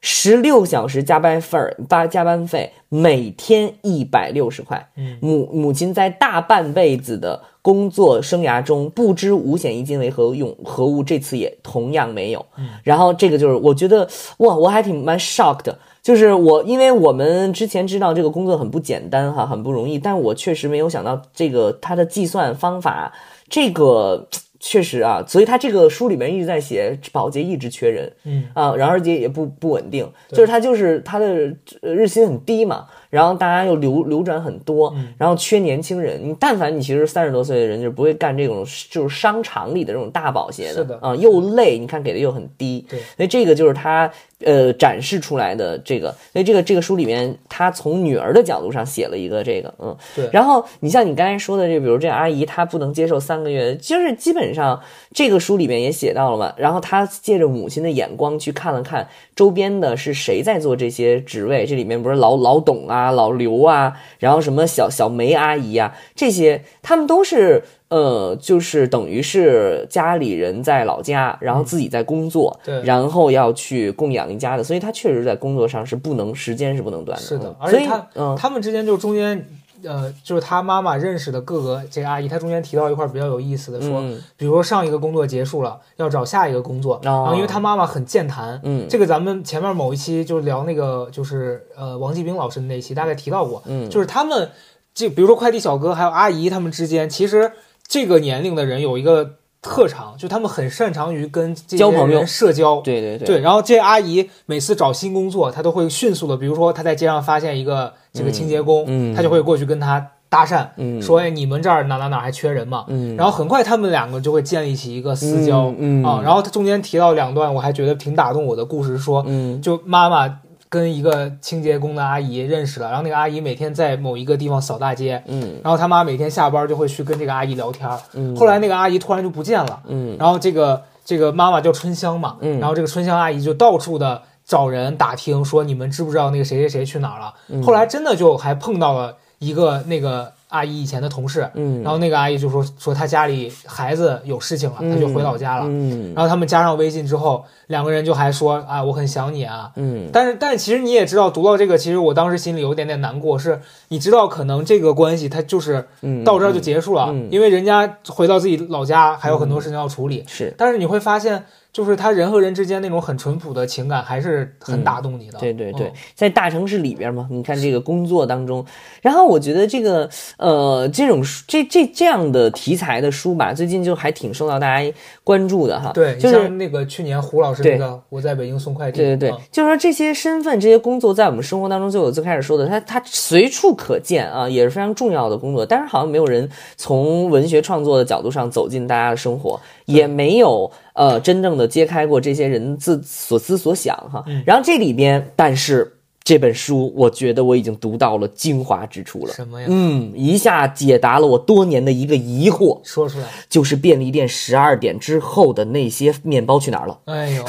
C: 十六小时加班费儿八加班费，每天一百六十块。
B: 嗯
C: 母母亲在大半辈子的工作生涯中，不知五险一金为何用何物，这次也同样没有。然后这个就是我觉得哇，我还挺蛮 shocked 的。就是我，因为我们之前知道这个工作很不简单哈，很不容易，但我确实没有想到这个它的计算方法，这个确实啊，所以他这个书里面一直在写保洁一直缺人，
B: 嗯
C: 啊，然后而且也不不稳定，就是他就是他的呃日薪很低嘛，然后大家又流流转很多，
B: 嗯
C: 然后缺年轻人，你但凡你其实三十多岁的人就不会干这种就是商场里的这种大保洁
B: 是的
C: 啊，又累，你看给的又很低，
B: 对。
C: 所以这个就是他呃展示出来的这个，所以这个这个书里面他从女儿的角度上写了一个这个，嗯，
B: 对
C: 然后你像你刚才说的这，比如这阿姨她不能接受三个月，就是基本上这个书里面也写到了嘛。然后她借着母亲的眼光去看了看周边的是谁在做这些职位，这里面不是老老董啊、老刘啊，然后什么小小梅阿姨啊，这些他们都是。呃，就是等于是家里人在老家，然后自己在工作，
B: 对
C: 然后要去供养一家的，所以他确实在工作上是不能时间是不能断的。
B: 是的而且他、
C: 嗯
B: 他们之间就中间。呃，就是他妈妈认识的各个这个阿姨，她中间提到一块比较有意思的，说，
C: 嗯
B: 比如说上一个工作结束了，要找下一个工作，然后因为他妈妈很健谈，
C: 嗯
B: 这个咱们前面某一期就聊那个就是呃王继兵老师的那一期，大概提到过，
C: 嗯
B: 就是他们就比如说快递小哥还有阿姨他们之间，其实这个年龄的人有一个特长，就他们很擅长于跟这些
C: 交朋友。
B: 人社交，
C: 对对对。
B: 对，然后这阿姨每次找新工作，她都会迅速的，比如说她在街上发现一个这个清洁工，
C: 嗯嗯。
B: 她就会过去跟他搭讪，
C: 嗯。
B: 说哎你们这儿哪哪哪还缺人吗？
C: 嗯。
B: 然后很快他们两个就会建立起一个私交，
C: 嗯嗯。
B: 啊，然后他中间提到两段，我还觉得挺打动我的故事，说
C: 嗯。
B: 就妈妈。跟一个清洁工的阿姨认识了，然后那个阿姨每天在某一个地方扫大街，
C: 嗯
B: 然后他妈每天下班就会去跟这个阿姨聊天。
C: 嗯
B: 后来那个阿姨突然就不见了，
C: 嗯
B: 然后这个这个妈妈叫春香嘛，
C: 嗯
B: 然后这个春香阿姨就到处的找人打听，说你们知不知道那个谁谁谁去哪儿了？
C: 嗯
B: 后来真的就还碰到了一个那个阿姨以前的同事，
C: 嗯
B: 然后那个阿姨就说说她家里孩子有事情了，她就回老家了。
C: 嗯
B: 然后他们加上微信之后，两个人就还说啊，我很想你啊。
C: 嗯
B: 但是，但是其实你也知道，读到这个，其实我当时心里有点点难过，是你知道，可能这个关系它就是
C: 嗯，
B: 到这儿就结束了，
C: 嗯
B: 因为人家回到自己老家还有很多事情要处理。
C: 是。
B: 但是你会发现，就是他人和人之间那种很淳朴的情感，还是很打动你的。
C: 嗯对对对
B: 嗯，
C: 在大城市里边嘛，你看这个工作当中，然后我觉得这个呃这种书这这这样的题材的书吧，最近就还挺受到大家关注的哈。
B: 对，
C: 就是
B: 像那个去年胡老师那个《我在北京送快递》，
C: 对对对
B: 嗯，
C: 就是说这些身份、这些工作，在我们生活当中，就我最开始说的，它它随处可见啊，也是非常重要的工作。但是好像没有人从文学创作的角度上走进大家的生活，也没有呃真正的揭开过这些人自所思所想哈。
B: 嗯
C: 然后这里边，但是这本书，我觉得我已经读到了精华之处了。
B: 什么呀？
C: 嗯，一下解答了我多年的一个疑惑，
B: 说出来。
C: 就是便利店十二点之后的那些面包去哪儿了？
B: 哎呦，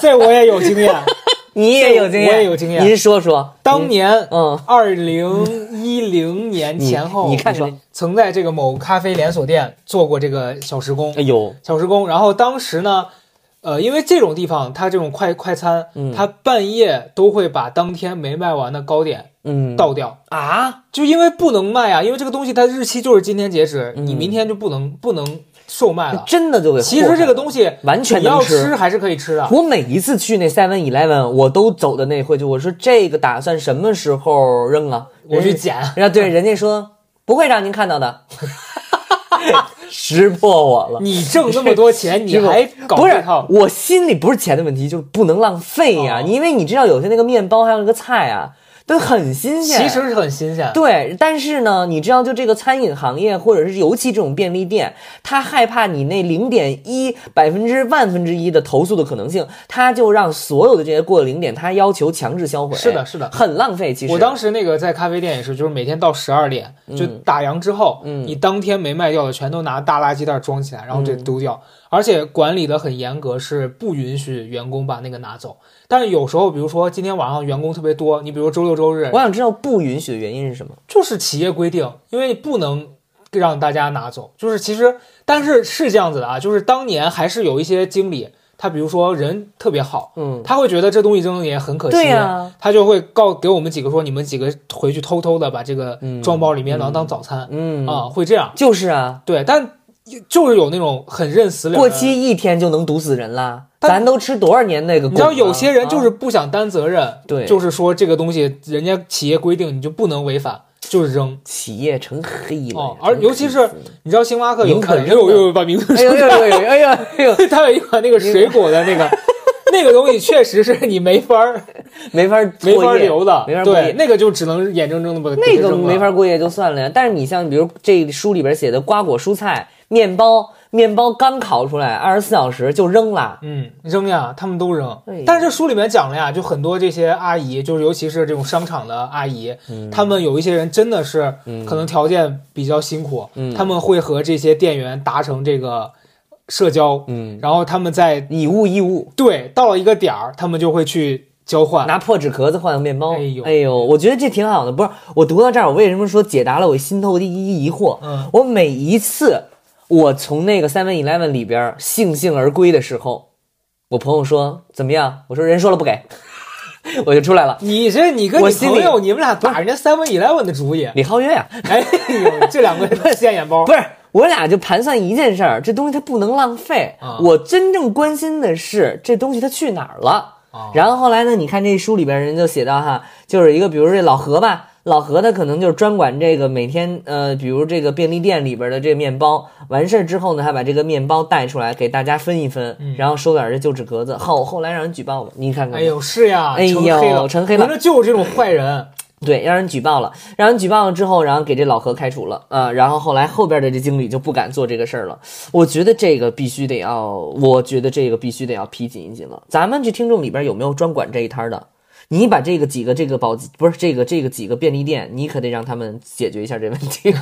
B: 这我也有经验。
C: 你也有经验，
B: 我也有经验。
C: 您说说，
B: 当年，
C: 嗯，
B: 二零一零年前后，
C: 你你看
B: 说曾在这个某咖啡连锁店做过这个小时工
C: 哎。呦，
B: 小时工，然后当时呢，呃，因为这种地方它这种快快餐，
C: 嗯。
B: 它半夜都会把当天没卖完的糕点
C: 嗯，
B: 倒掉，
C: 啊，
B: 就因为不能卖啊，因为这个东西它日期就是今天截止，
C: 嗯。
B: 你明天就不能不能售卖了。
C: 真的就给
B: 其实这个东西
C: 完全
B: 你要
C: 能吃
B: 吃还是可以吃的。
C: 我每一次去那 Seven Eleven，我都走的那会就我说这个打算什么时候扔啊？
B: 我去捡，
C: 然后对人家说不会让您看到的，识破我了。
B: 你挣那么多钱，你还搞
C: 不是
B: 这套？
C: 我心里不是钱的问题，就是不能浪费呀、
B: 哦
C: 因为你知道有些那个面包还有那个菜啊，都很新鲜。
B: 其实是很新鲜。
C: 对，但是呢，你知道，就这个餐饮行业，或者是尤其这种便利店，他害怕你那零点一百分之万分之一的投诉的可能性，他就让所有的这些过了零点，他要求强制销毁。
B: 是的是的
C: 很浪费。其实
B: 我当时那个在咖啡店也是，就是每天到十二点就打烊之后，
C: 嗯
B: 你当天没卖掉的全都拿大垃圾袋装起来，然后
C: 嗯
B: 这丢掉，而且管理的很严格，是不允许员工把那个拿走。但是有时候，比如说今天晚上员工特别多，你比如周六周日
C: 我，想知道不允许的原因是什么？
B: 就是企业规定，因为不能让大家拿走。就是其实，但是是这样子的啊，就是当年还是有一些经理，他比如说人特别好，
C: 嗯，
B: 他会觉得这东西扔了也很可惜，
C: 对呀
B: 他就会告给我们几个说，你们几个回去偷偷的把这个装包里面然后当早餐，
C: 嗯。
B: 啊，会这样，
C: 就是啊，
B: 对，但就是有那种很认死理
C: 过期。一天就能毒死人啦。咱都吃多少年那个
B: 你知道有些人就是
C: 啊
B: 不想担责任，
C: 对
B: 就是说这个东西人家企业规定你就不能违反，就是扔。
C: 企业成黑了
B: 哦，而尤其是你知道星巴克有
C: 宁可
B: 款，
C: 扔的
B: 又又把名字
C: 哎呦
B: 说出来，
C: 哎呦哎呦哎呦哎呦，
B: 它有一款那个水果的那个，那个东西确实是你没法儿
C: 没法
B: 没法留的，
C: 没法过夜
B: 对，那个就只能眼睁睁的把它
C: 那个没法过夜就算了呀，但是你像比如这书里边写的瓜果蔬菜、面包，面包刚烤出来，二十四小时就扔了。
B: 嗯，扔呀，他们都扔。但是这书里面讲了呀，就很多这些阿姨，就是尤其是这种商场的阿姨，
C: 嗯
B: 他们有一些人真的是可能条件比较辛苦，
C: 嗯
B: 他们会和这些店员达成这个社交，
C: 嗯，
B: 然后他们在
C: 以物易物，
B: 对到了一个点儿，他们就会去交换。
C: 拿破纸壳子换个面包。
B: 哎呦
C: 哎呦，我觉得这挺好的。不是我读到这儿，我为什么说解答了我心头的一疑惑？
B: 嗯
C: 我每一次我从那个 Seven Eleven 里边悻悻而归的时候，我朋友说怎么样？我说人说了不给，我就出来了。
B: 你这你跟你朋友，你们俩打人家 Seven Eleven 的主意，
C: 李浩月呀、
B: 哎呦，这两个现眼包
C: 不。是，我俩就盘算一件事儿，这东西它不能浪费。
B: 啊
C: 我真正关心的是这东西它去哪儿了。
B: 啊
C: 然后后来呢，你看这书里边人就写到哈，就是一个比如这老何吧，老何他可能就是专管这个每天呃，比如这个便利店里边的这个面包，完事儿之后呢，还把这个面包带出来给大家分一分，然后收点这旧纸壳子。后后来让人举报了，你看看吧，
B: 哎呦，是呀，
C: 哎呦
B: 成黑了，
C: 成黑了
B: 反正就是这种坏人，
C: 对，让人举报了，让人举报了之后，然后给这老何开除了啊、然后后来后边的这经理就不敢做这个事儿了。我觉得这个必须得要，我觉得这个必须得要批紧一紧了。咱们这听众里边有没有专管这一摊的？你把这个几个这个保不是这个这个几个便利店，你可得让他们解决一下这问题。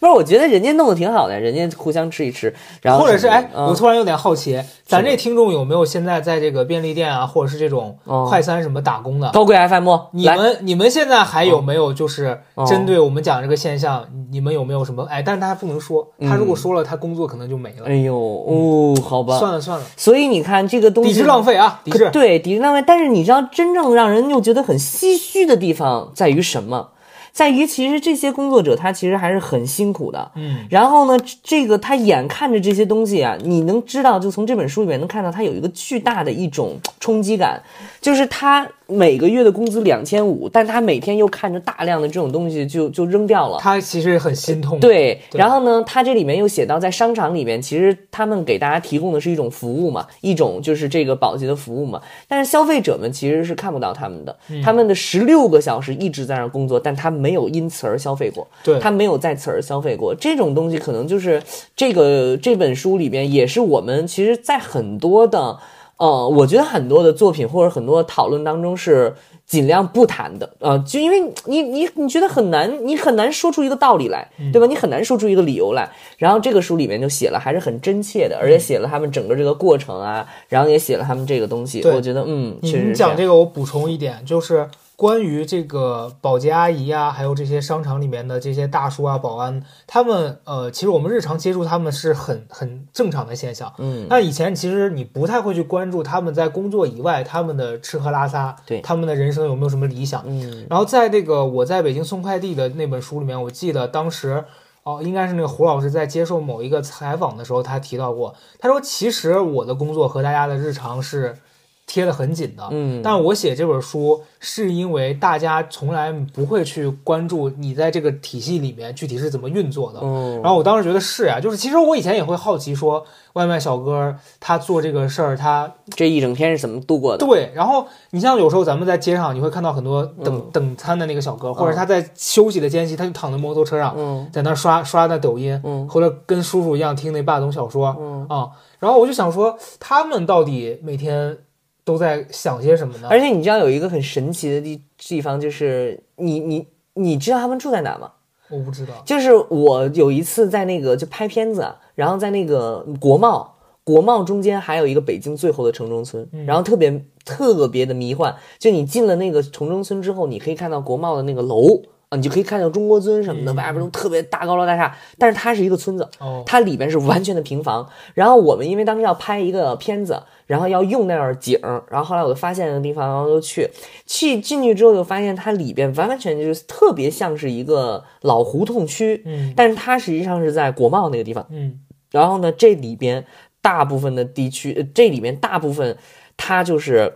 C: 不是，我觉得人家弄得挺好的，人家互相吃一吃，然后
B: 或者是哎，
C: 嗯
B: 我突然有点好奇，咱这听众有没有现在在这个便利店啊，或者是这种
C: 哦
B: 快餐什么打工的？
C: 高贵 FM，来
B: 你们你们现在还有没有就是
C: 哦
B: 针对我们讲这个现象，你们有没有什么哎？但是他不能说，他如果说了，他工作可能就没了。
C: 哎呦哦，好吧，
B: 算了算了，
C: 所以你看这个东西
B: 抵制浪费啊，抵制。
C: 对，抵制浪费。但是你知道，真正让人又觉得很唏嘘的地方在于什么？在于其实这些工作者他其实还是很辛苦的。
B: 嗯，
C: 然后呢，这个他眼看着这些东西啊，你能知道，就从这本书里面能看到，他有一个巨大的一种冲击感，就是他每个月的工资两千五，但他每天又看着大量的这种东西就就扔掉了。
B: 他其实很心痛。，
C: 对，
B: 对
C: 然后呢，他这里面又写到，在商场里面，其实他们给大家提供的是一种服务嘛，一种就是这个保洁的服务嘛。但是消费者们其实是看不到他们的，
B: 嗯
C: 他们的十六个小时一直在那儿工作，但他没有因此而消费过，
B: 对
C: 他没有在此而消费过。这种东西可能就是这个这本书里边，也是我们其实，在很多的。呃，我觉得很多的作品或者很多讨论当中是尽量不谈的，呃，就因为你你你觉得很难，你很难说出一个道理来，对吧？你很难说出一个理由来。然后这个书里面就写了，还是很真切的，而且写了他们整个这个过程啊，然后也写了他们这个东西。我觉得，嗯，
B: 你
C: 确实
B: 你讲这个，我补充一点，就是关于这个保洁阿姨啊，还有这些商场里面的这些大叔啊、保安，他们呃，其实我们日常接触他们是很很正常的现象。
C: 嗯，
B: 那以前其实你不太会去关注他们在工作以外他们的吃喝拉撒，
C: 对
B: 他们的人生有没有什么理想。
C: 嗯
B: 然后在这个我在北京送快递的那本书里面，我记得当时哦，应该是那个胡老师在接受某一个采访的时候，他提到过，他说其实我的工作和大家的日常是贴得很紧的，
C: 嗯，
B: 但我写这本书是因为大家从来不会去关注你在这个体系里面具体是怎么运作的。
C: 嗯，
B: 然后我当时觉得是呀、就是其实我以前也会好奇说，外卖小哥他做这个事儿，他
C: 这一整天是怎么度过的？
B: 对，然后你像有时候咱们在街上，你会看到很多等、
C: 嗯。
B: 等餐的那个小哥，或者他在休息的间隙，他就躺在摩托车上，
C: 嗯。
B: 在那刷刷那抖音，
C: 嗯。
B: 或者跟叔叔一样听那霸总小说。
C: 嗯，
B: 啊、然后我就想说，他们到底每天都在想些什么呢？
C: 而且你知道有一个很神奇的地地方，就是你你你知道他们住在哪吗？
B: 我不知道，
C: 就是我有一次在那个就拍片子，然后在那个国贸，国贸中间还有一个北京最后的城中村，
B: 嗯
C: 然后特别特别的迷幻。就你进了那个城中村之后，你可以看到国贸的那个楼啊，你就可以看到中国尊什么的，
B: 嗯
C: 外边都特别大高楼大厦，但是它是一个村子，
B: 哦，
C: 它里边是完全的平房。然后我们因为当时要拍一个片子，然后要用那儿景儿，然后后来我就发现那个地方，然后就去去进去之后，就发现它里边完完全全就是特别像是一个老胡同区，
B: 嗯
C: 但是它实际上是在国贸那个地方。
B: 嗯
C: 然后呢，这里边大部分的地区，呃这里面大部分它就是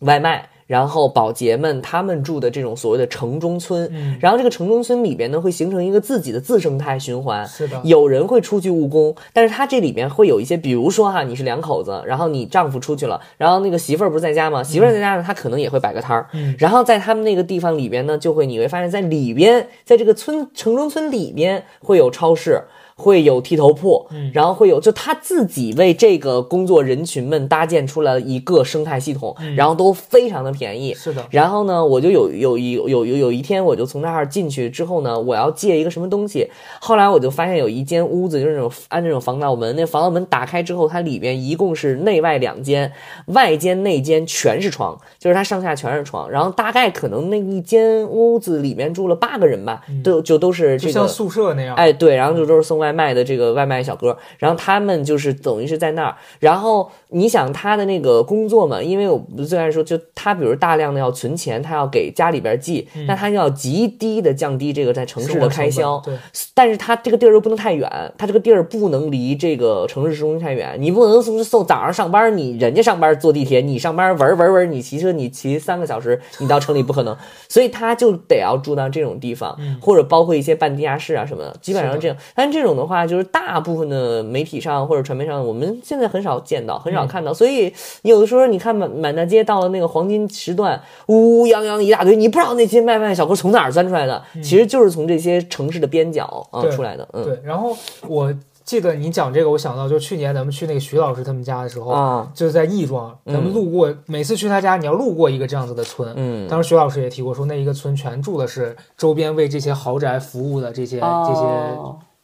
C: 外卖，然后保洁们他们住的这种所谓的城中村，
B: 嗯，
C: 然后这个城中村里边呢会形成一个自己的自生态循环。
B: 是的，
C: 有人会出去务工，但是他这里面会有一些，比如说哈，你是两口子，然后你丈夫出去了，然后那个媳妇儿不是在家吗？媳妇儿在家呢，她可能也会摆个摊儿，
B: 嗯
C: 然后在他们那个地方里边呢，就会你会发现在里边，在这个村城中村里边会有超市。会有剃头铺，
B: 嗯
C: 然后会有就他自己为这个工作人群们搭建出来了一个生态系统，然后都非常的便宜，
B: 是的，
C: 然后呢，我就有有一有有有一天，我就从那儿进去之后呢，我要借一个什么东西。后来我就发现有一间屋子，就是那种安那种防盗门，那防盗门打开之后，它里面一共是内外两间，外间内间全是床，就是它上下全是床。然后大概可能那一间屋子里面住了八个人吧，都就都是这个
B: 就像宿舍那样。
C: 哎，对，然后就都是送外卖的这个外卖小哥，然后他们就是等于是在那儿，然后你想他的那个工作嘛，因为我虽然说就他比如大量的要存钱，他要给家里边寄，那他就要极低的降低这个在城市的开销，
B: 对，
C: 但是他这个地儿又不能太远，他这个地儿不能离这个城市市中心太远，你不能送送早上上班，你人家上班坐地铁，你上班玩玩玩，你骑车你骑三个小时，你到城里不可能，所以他就得要住到这种地方，或者包括一些半地下室啊什么的，基本上这样。但这种的话，就是大部分的媒体上或者传媒上，我们现在很少见到，很少看到，所以有的时候你看满满大街到了那个黄金时段，乌泱泱一大堆，你不知道那些卖卖小哥从哪儿钻出来的，其实就是从这些城市的边角啊出来的，嗯。
B: 对，然后我记得你讲这个，我想到就去年咱们去那个徐老师他们家的时候，
C: 啊，
B: 就是在亦庄，咱们路过，每次去他家，你要路过一个这样子的村。
C: 嗯，
B: 当时徐老师也提过，说那一个村全住的是周边为这些豪宅服务的这些、这些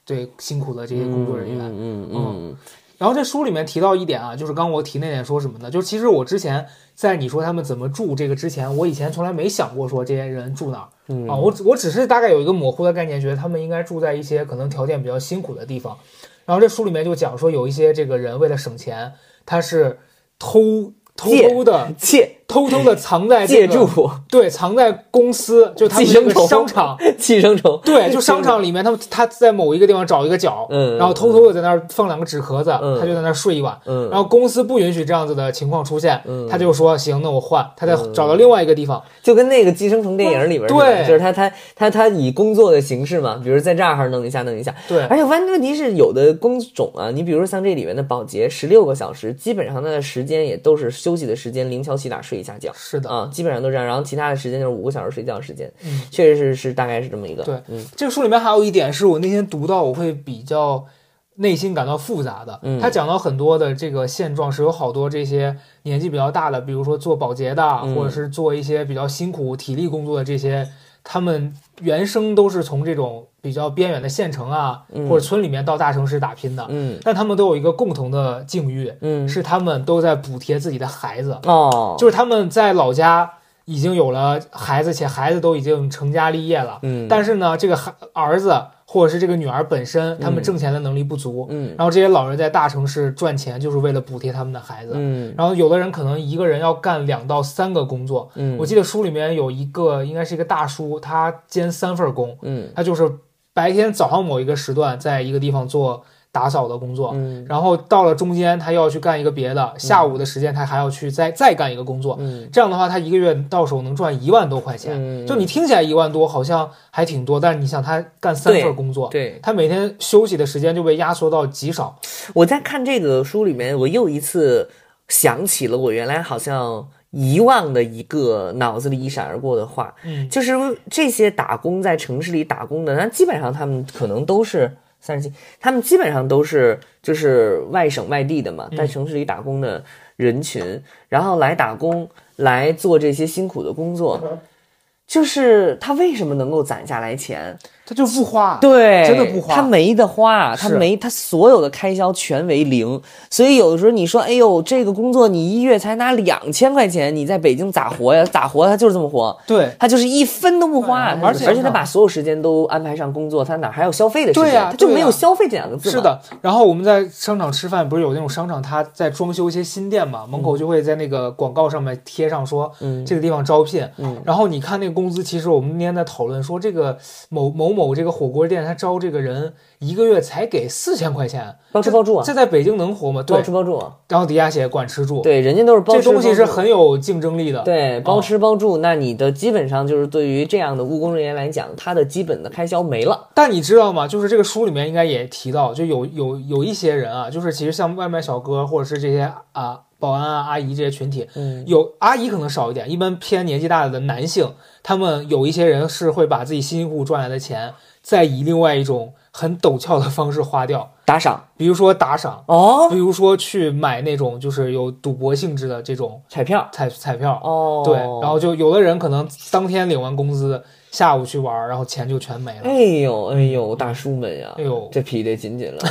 C: 哦
B: 对辛苦的这些工作人员。
C: 嗯嗯嗯
B: 然后这书里面提到一点啊，就是刚我提那点说什么呢？就是其实我之前在你说他们怎么住这个之前，我以前从来没想过说这些人住哪儿、
C: 嗯
B: 啊，我只我只是大概有一个模糊的概念，觉得他们应该住在一些可能条件比较辛苦的地方。然后这书里面就讲说，有一些这个人为了省钱，他是偷偷偷的
C: 借
B: 偷偷的藏在这个
C: 借住
B: 对，藏在公司，就他们商场。
C: 寄生虫，
B: 对，就商场里面，他们他在某一个地方找一个角，
C: 嗯。
B: 然后偷偷的在那儿放两个纸壳子，
C: 嗯。
B: 他就在那儿睡一晚。
C: 嗯。
B: 然后公司不允许这样子的情况出现，
C: 嗯。
B: 他就说行，那我换，他再找到另外一个地方。
C: 就跟那个寄生虫电影里边
B: 对
C: 就是他他他他以工作的形式嘛，比如在这儿弄一下弄一下，
B: 对。
C: 而且问问题是有的工种啊，你比如说像这里面的保洁，十六个小时，基本上他的时间也都是休息的时间，零敲细打睡一下觉。
B: 是的，
C: 啊，基本上都这样，然后其他的时间就是五个小时睡觉时间，
B: 嗯
C: 确实是是大概是这么一个，
B: 对
C: 嗯
B: 这个书里面还有一点是我那天读到，我会比较内心感到复杂的。
C: 嗯
B: 他讲到很多的这个现状是有好多这些年纪比较大的，比如说做保洁的，
C: 嗯
B: 或者是做一些比较辛苦体力工作的这些，他们原生都是从这种比较边远的县城啊、
C: 嗯。
B: 或者村里面到大城市打拼的，
C: 嗯。
B: 但他们都有一个共同的境遇，
C: 嗯，
B: 是他们都在补贴自己的孩子。
C: 哦，
B: 就是他们在老家已经有了孩子，且孩子都已经成家立业了。
C: 嗯
B: 但是呢，这个孩儿子或者是这个女儿本身，他们挣钱的能力不足。
C: 嗯
B: 然后这些老人在大城市赚钱，就是为了补贴他们的孩子。
C: 嗯
B: 然后有的人可能一个人要干两到三个工作。
C: 嗯，
B: 我记得书里面有一个，应该是一个大叔，他兼三份工，
C: 嗯
B: 他就是白天早上某一个时段在一个地方做打扫的工作，
C: 嗯。
B: 然后到了中间他要去干一个别的，下午的时间他还要去再再干一个工作。
C: 嗯。
B: 这样的话，他一个月到手能赚一万多块钱。
C: 嗯，
B: 就你听起来一万多好像还挺多，但是你想他干三份工作，
C: 对，
B: 他每天休息的时间就被压缩到极少。
C: 我在看这个书里面，我又一次想起了我原来好像遗忘的一个脑子里一闪而过的话，
B: 嗯。
C: 就是这些打工在城市里打工的，那基本上他们可能都是三十七，他们基本上都是就是外省外地的嘛，在城市里打工的人群，然后来打工来做这些辛苦的工作。就是他为什么能够攒下来钱？
B: 他就不花，
C: 对，
B: 真的不花
C: 他没得花，他没他所有的开销全为零，所以有的时候你说，哎呦，这个工作你一月才拿两千块钱，你在北京咋活呀？咋活？他就是这么活，
B: 对
C: 他就是一分都不花，
B: 而且
C: 而且他把所有时间都安排上工作，他哪还有消费的时间？
B: 对呀
C: 他就没有消费这两个字。
B: 是，的。然后我们在商场吃饭，不是有那种商场他在装修一些新店嘛，门口就会在那个广告上面贴上说，
C: 嗯
B: 这个地方招聘。
C: 嗯
B: 然后你看那个工资，其实我们那天在讨论说，这个某某某这个火锅店，他招这个人一个月才给四千块钱，
C: 包吃包住啊
B: 这，在北京能活吗？对
C: 包。吃包住啊，
B: 然后底下写管吃住，
C: 对，人家都是包
B: 这
C: 吃包住。
B: 东西是很有竞争力的。
C: 对，包
B: 哦
C: 吃包住，那你的基本上就是对于这样的务工人员来讲，他的基本的开销没了。
B: 但你知道吗？就是这个书里面应该也提到，就有有有一些人啊，就是其实像外卖小哥或者是这些啊保安啊阿姨这些群体，
C: 嗯。
B: 有阿姨可能少一点，一般偏年纪大的男性，他们有一些人是会把自己辛辛苦苦赚来的钱，再以另外一种很陡峭的方式花掉，
C: 打赏。
B: 比如说打赏，
C: 哦。
B: 比，如说去买那种就是有赌博性质的这种
C: 彩票。
B: 彩彩票，
C: 哦，
B: 对，然后就有的人可能当天领完工资，下午去玩，然后钱就全没了。
C: 哎呦哎呦，大叔们呀，
B: 哎呦
C: 这皮得紧紧了。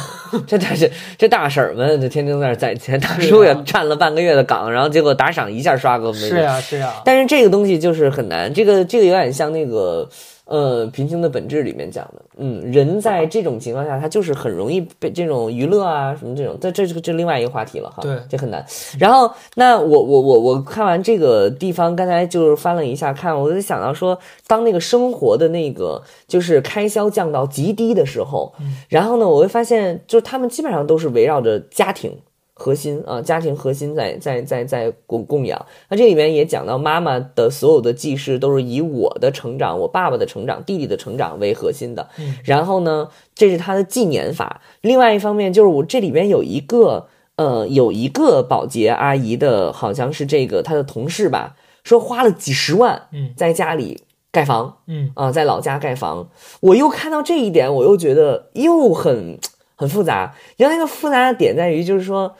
C: 这大这这大婶们，这天天在那攒钱，大叔也站了半个月的岗，然后结果打赏一下刷个没
B: 是呀，是呀，
C: 但是这个东西就是很难，这个这个有点像那个呃《贫穷的本质》里面讲的，嗯，人在这种情况下，他就是很容易被这种娱乐啊什么这种，这这这这另外一个话题了哈，
B: 对
C: 这很难。然后那我我我我看完这个地方，刚才就是翻了一下看，我就想到说，当那个生活的那个就是开销降到极低的时候，然后呢，我会发现就是他们基本上都是围绕着家庭。核心啊，家庭核心在在在在供供养。那这里面也讲到，妈妈的所有的记事都是以我的成长、我爸爸的成长、弟弟的成长为核心的。
B: 嗯
C: 然后呢，这是他的纪年法。另外一方面，就是我这里边有一个呃，有一个保洁阿姨的，好像是这个她的同事吧，说花了几十万
B: 嗯
C: 在家里盖房。
B: 嗯，
C: 啊，在老家盖房，我又看到这一点，我又觉得又很很复杂。然后那个复杂的点在于，就是说，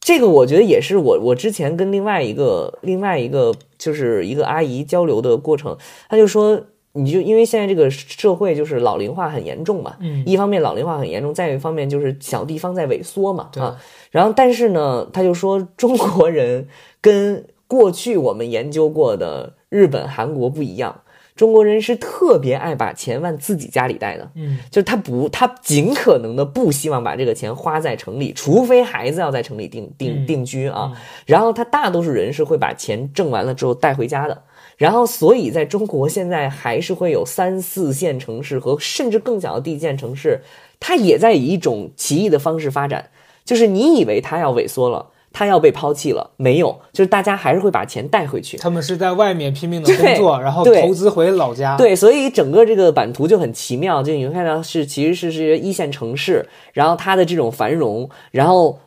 C: 这个我觉得也是我我之前跟另外一个另外一个就是一个阿姨交流的过程，她就说，你就因为现在这个社会就是老龄化很严重嘛，
B: 嗯
C: 一方面老龄化很严重，再一方面就是小地方在萎缩嘛，
B: 对
C: 啊，然后但是呢，他就说中国人跟过去我们研究过的日本、韩国不一样，中国人是特别爱把钱往自己家里带的。
B: 嗯
C: 就是他不，他尽可能的不希望把这个钱花在城里，除非孩子要在城里定定
B: 嗯
C: 定居啊。然后他大多数人是会把钱挣完了之后带回家的。然后，所以在中国现在还是会有三四线城市和甚至更小的地县城市，它也在以一种奇异的方式发展。就是你以为它要萎缩了，它要被抛弃了，没有，就是大家还是会把钱带回去。
B: 他们是在外面拼命的工作，然后投资回老家。，
C: 对，所以整个这个版图就很奇妙，就你会看到是其实是是一线城市，然后它的这种繁荣，然后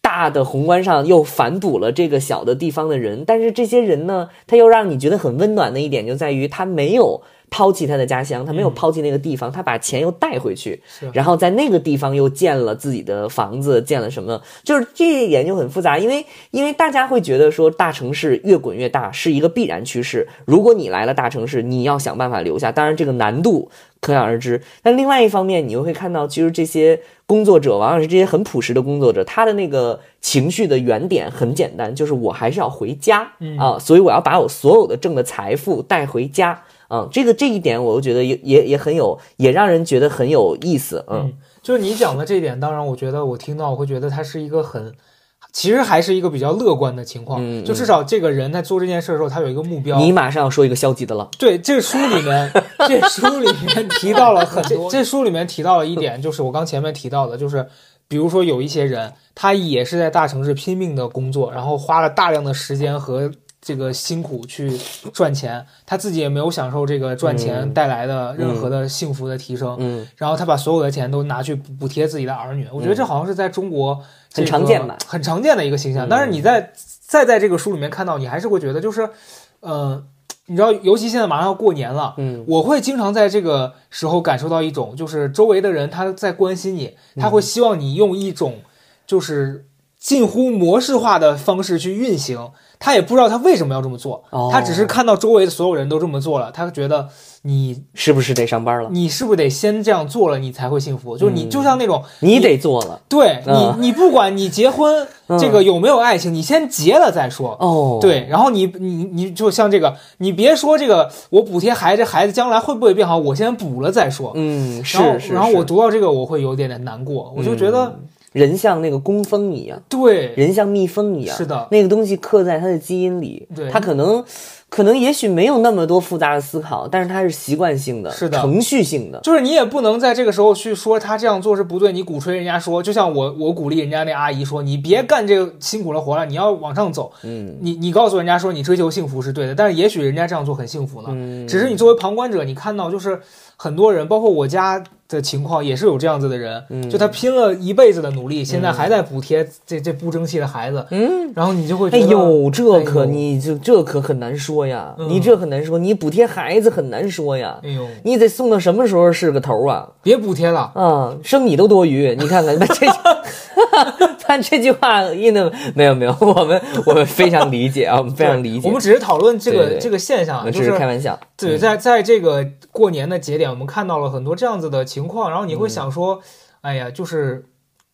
C: 大的宏观上又反哺了这个小的地方的人，但是这些人呢，他又让你觉得很温暖的一点就在于他没有。抛弃他的家乡，他没有抛弃那个地方，他把钱又带回去，然后在那个地方又建了自己的房子，建了什么？就是这一点就很复杂，因为因为大家会觉得说大城市越滚越大是一个必然趋势。如果你来了大城市，你要想办法留下，当然这个难度可想而知。但另外一方面，你又会看到，其实这些工作者，往往是这些很朴实的工作者，他的那个情绪的原点很简单，就是我还是要回家、啊，所以我要把我所有的挣的财富带回家。啊、这个这一点，我又觉得也也也很有，也让人觉得很有意思。嗯
B: 就是你讲的这一点，当然我觉得我听到我会觉得它是一个很。其实还是一个比较乐观的情况，
C: 嗯
B: 就至少这个人在做这件事的时候，他有一个目标。
C: 你马上要说一个消极的了。
B: 对，这书里面，这书里面提到了很多。这书里面提到了一点，就是我刚前面提到的，就是比如说有一些人，他也是在大城市拼命的工作，然后花了大量的时间和这个辛苦去赚钱，他自己也没有享受这个赚钱带来的任何的幸福的提升。
C: 嗯，
B: 然后他把所有的钱都拿去补补贴自己的儿女，我觉得这好像是在中国、这
C: 很常见吧
B: 很常见的一个形象。但是你在再在这个书里面看到，你还是会觉得就是，呃，你知道，尤其现在马上要过年了，
C: 嗯，
B: 我会经常在这个时候感受到一种，就是周围的人他在关心你，他会希望你用一种就是近乎模式化的方式去运行。他也不知道他为什么要这么做，
C: 哦
B: 他只是看到周围的所有人都这么做了，他觉得你
C: 是不是得上班了？
B: 你是不是得先这样做了，你才会幸福？就是你就像那种
C: 你得做了
B: 对
C: 嗯
B: 你，你不管你结婚这个有没有爱情，你先结了再说。
C: 哦。
B: 对，然后你你你就像这个，你别说这个，我补贴孩子，孩子将来会不会变好，我先补了再说。
C: 嗯，
B: 然后
C: 是是。
B: 然后我读到这个，我会有点点难过，我就觉得，
C: 人像那个工蜂一样，
B: 对，
C: 人像蜜蜂一样，
B: 是的
C: 那个东西刻在他的基因里，
B: 对
C: 他可能。可能也许没有那么多复杂的思考，但是他是习惯性的，
B: 是的
C: 程序性的。
B: 就是你也不能在这个时候去说他这样做是不对，你鼓吹人家说，就像我我鼓励人家那阿姨说，你别干这个辛苦的活了，你要往上走。
C: 嗯，
B: 你你告诉人家说你追求幸福是对的，但是也许人家这样做很幸福呢。
C: 嗯
B: 只是你作为旁观者，你看到就是很多人，包括我家的情况，也是有这样子的人，
C: 嗯。
B: 就他拼了一辈子的努力，现在还在补贴这这不争气的孩子，
C: 嗯，
B: 然后你就会觉
C: 哎，呦，这可
B: 哎
C: 你就这可很难说呀，
B: 嗯。
C: 你这很难说，你补贴孩子很难说呀，
B: 哎呦，
C: 你得送到什么时候是个头啊？
B: 别补贴了。
C: 啊，生你都多余，你看看那 这句，把这句话印的没有没有，我们我们非常理解啊，我们非常理解，
B: 我们只是讨论这个这个现象啊，
C: 我们只
B: 就是
C: 是开玩笑，
B: 对，在在这个过年的节点，我们看到了很多这样子的情况，然后你
C: 嗯。
B: 会想说，哎呀，就是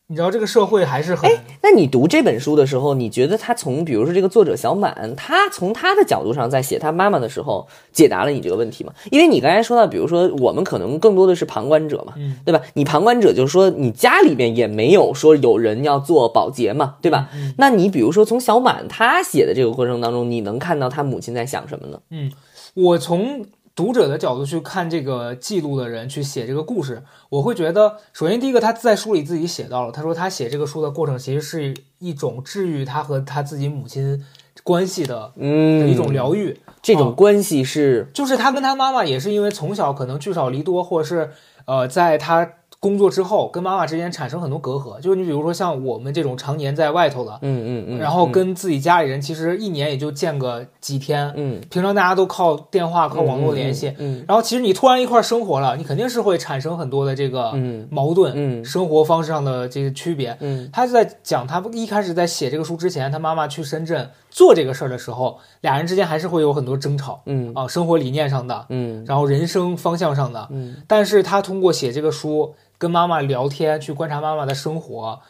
B: 你知道这个社会还是很，
C: 那你读这本书的时候，你觉得他从比如说这个作者小满，他从他的角度上在写他妈妈的时候，解答了你这个问题吗？因为你刚才说到，比如说我们可能更多的是旁观者嘛，
B: 嗯
C: 对吧？你旁观者就是说你家里面也没有说有人要做保洁嘛，对吧？
B: 嗯
C: 那你比如说从小满他写的这个过程当中，你能看到他母亲在想什么呢？
B: 嗯我从读者的角度去看这个记录的人去写这个故事，我会觉得，首先第一个，他在书里自己写到了，他说他写这个书的过程其实是一种治愈他和他自己母亲关系的
C: 嗯，
B: 一种疗愈。
C: 这种关系是
B: 就是他跟他妈妈也是因为从小可能聚少离多，或者是呃，在他工作之后，跟妈妈之间产生很多隔阂。就是你比如说像我们这种常年在外头的，
C: 嗯嗯嗯，
B: 然后跟自己家里人其实一年也就见个几天，
C: 嗯
B: 平常大家都靠电话、靠网络联系。
C: 嗯
B: 然后其实你突然一块儿生活了，你肯定是会产生很多的这个
C: 嗯
B: 矛盾，
C: 嗯
B: 生活方式上的这些区别。
C: 嗯
B: 他就在讲，他一开始在写这个书之前，他妈妈去深圳做这个事儿的时候，俩人之间还是会有很多争吵
C: 嗯
B: 啊，生活理念上的，
C: 嗯
B: 然后人生方向上的。
C: 嗯
B: 但是他通过写这个书，跟妈妈聊天，去观察妈妈的生活，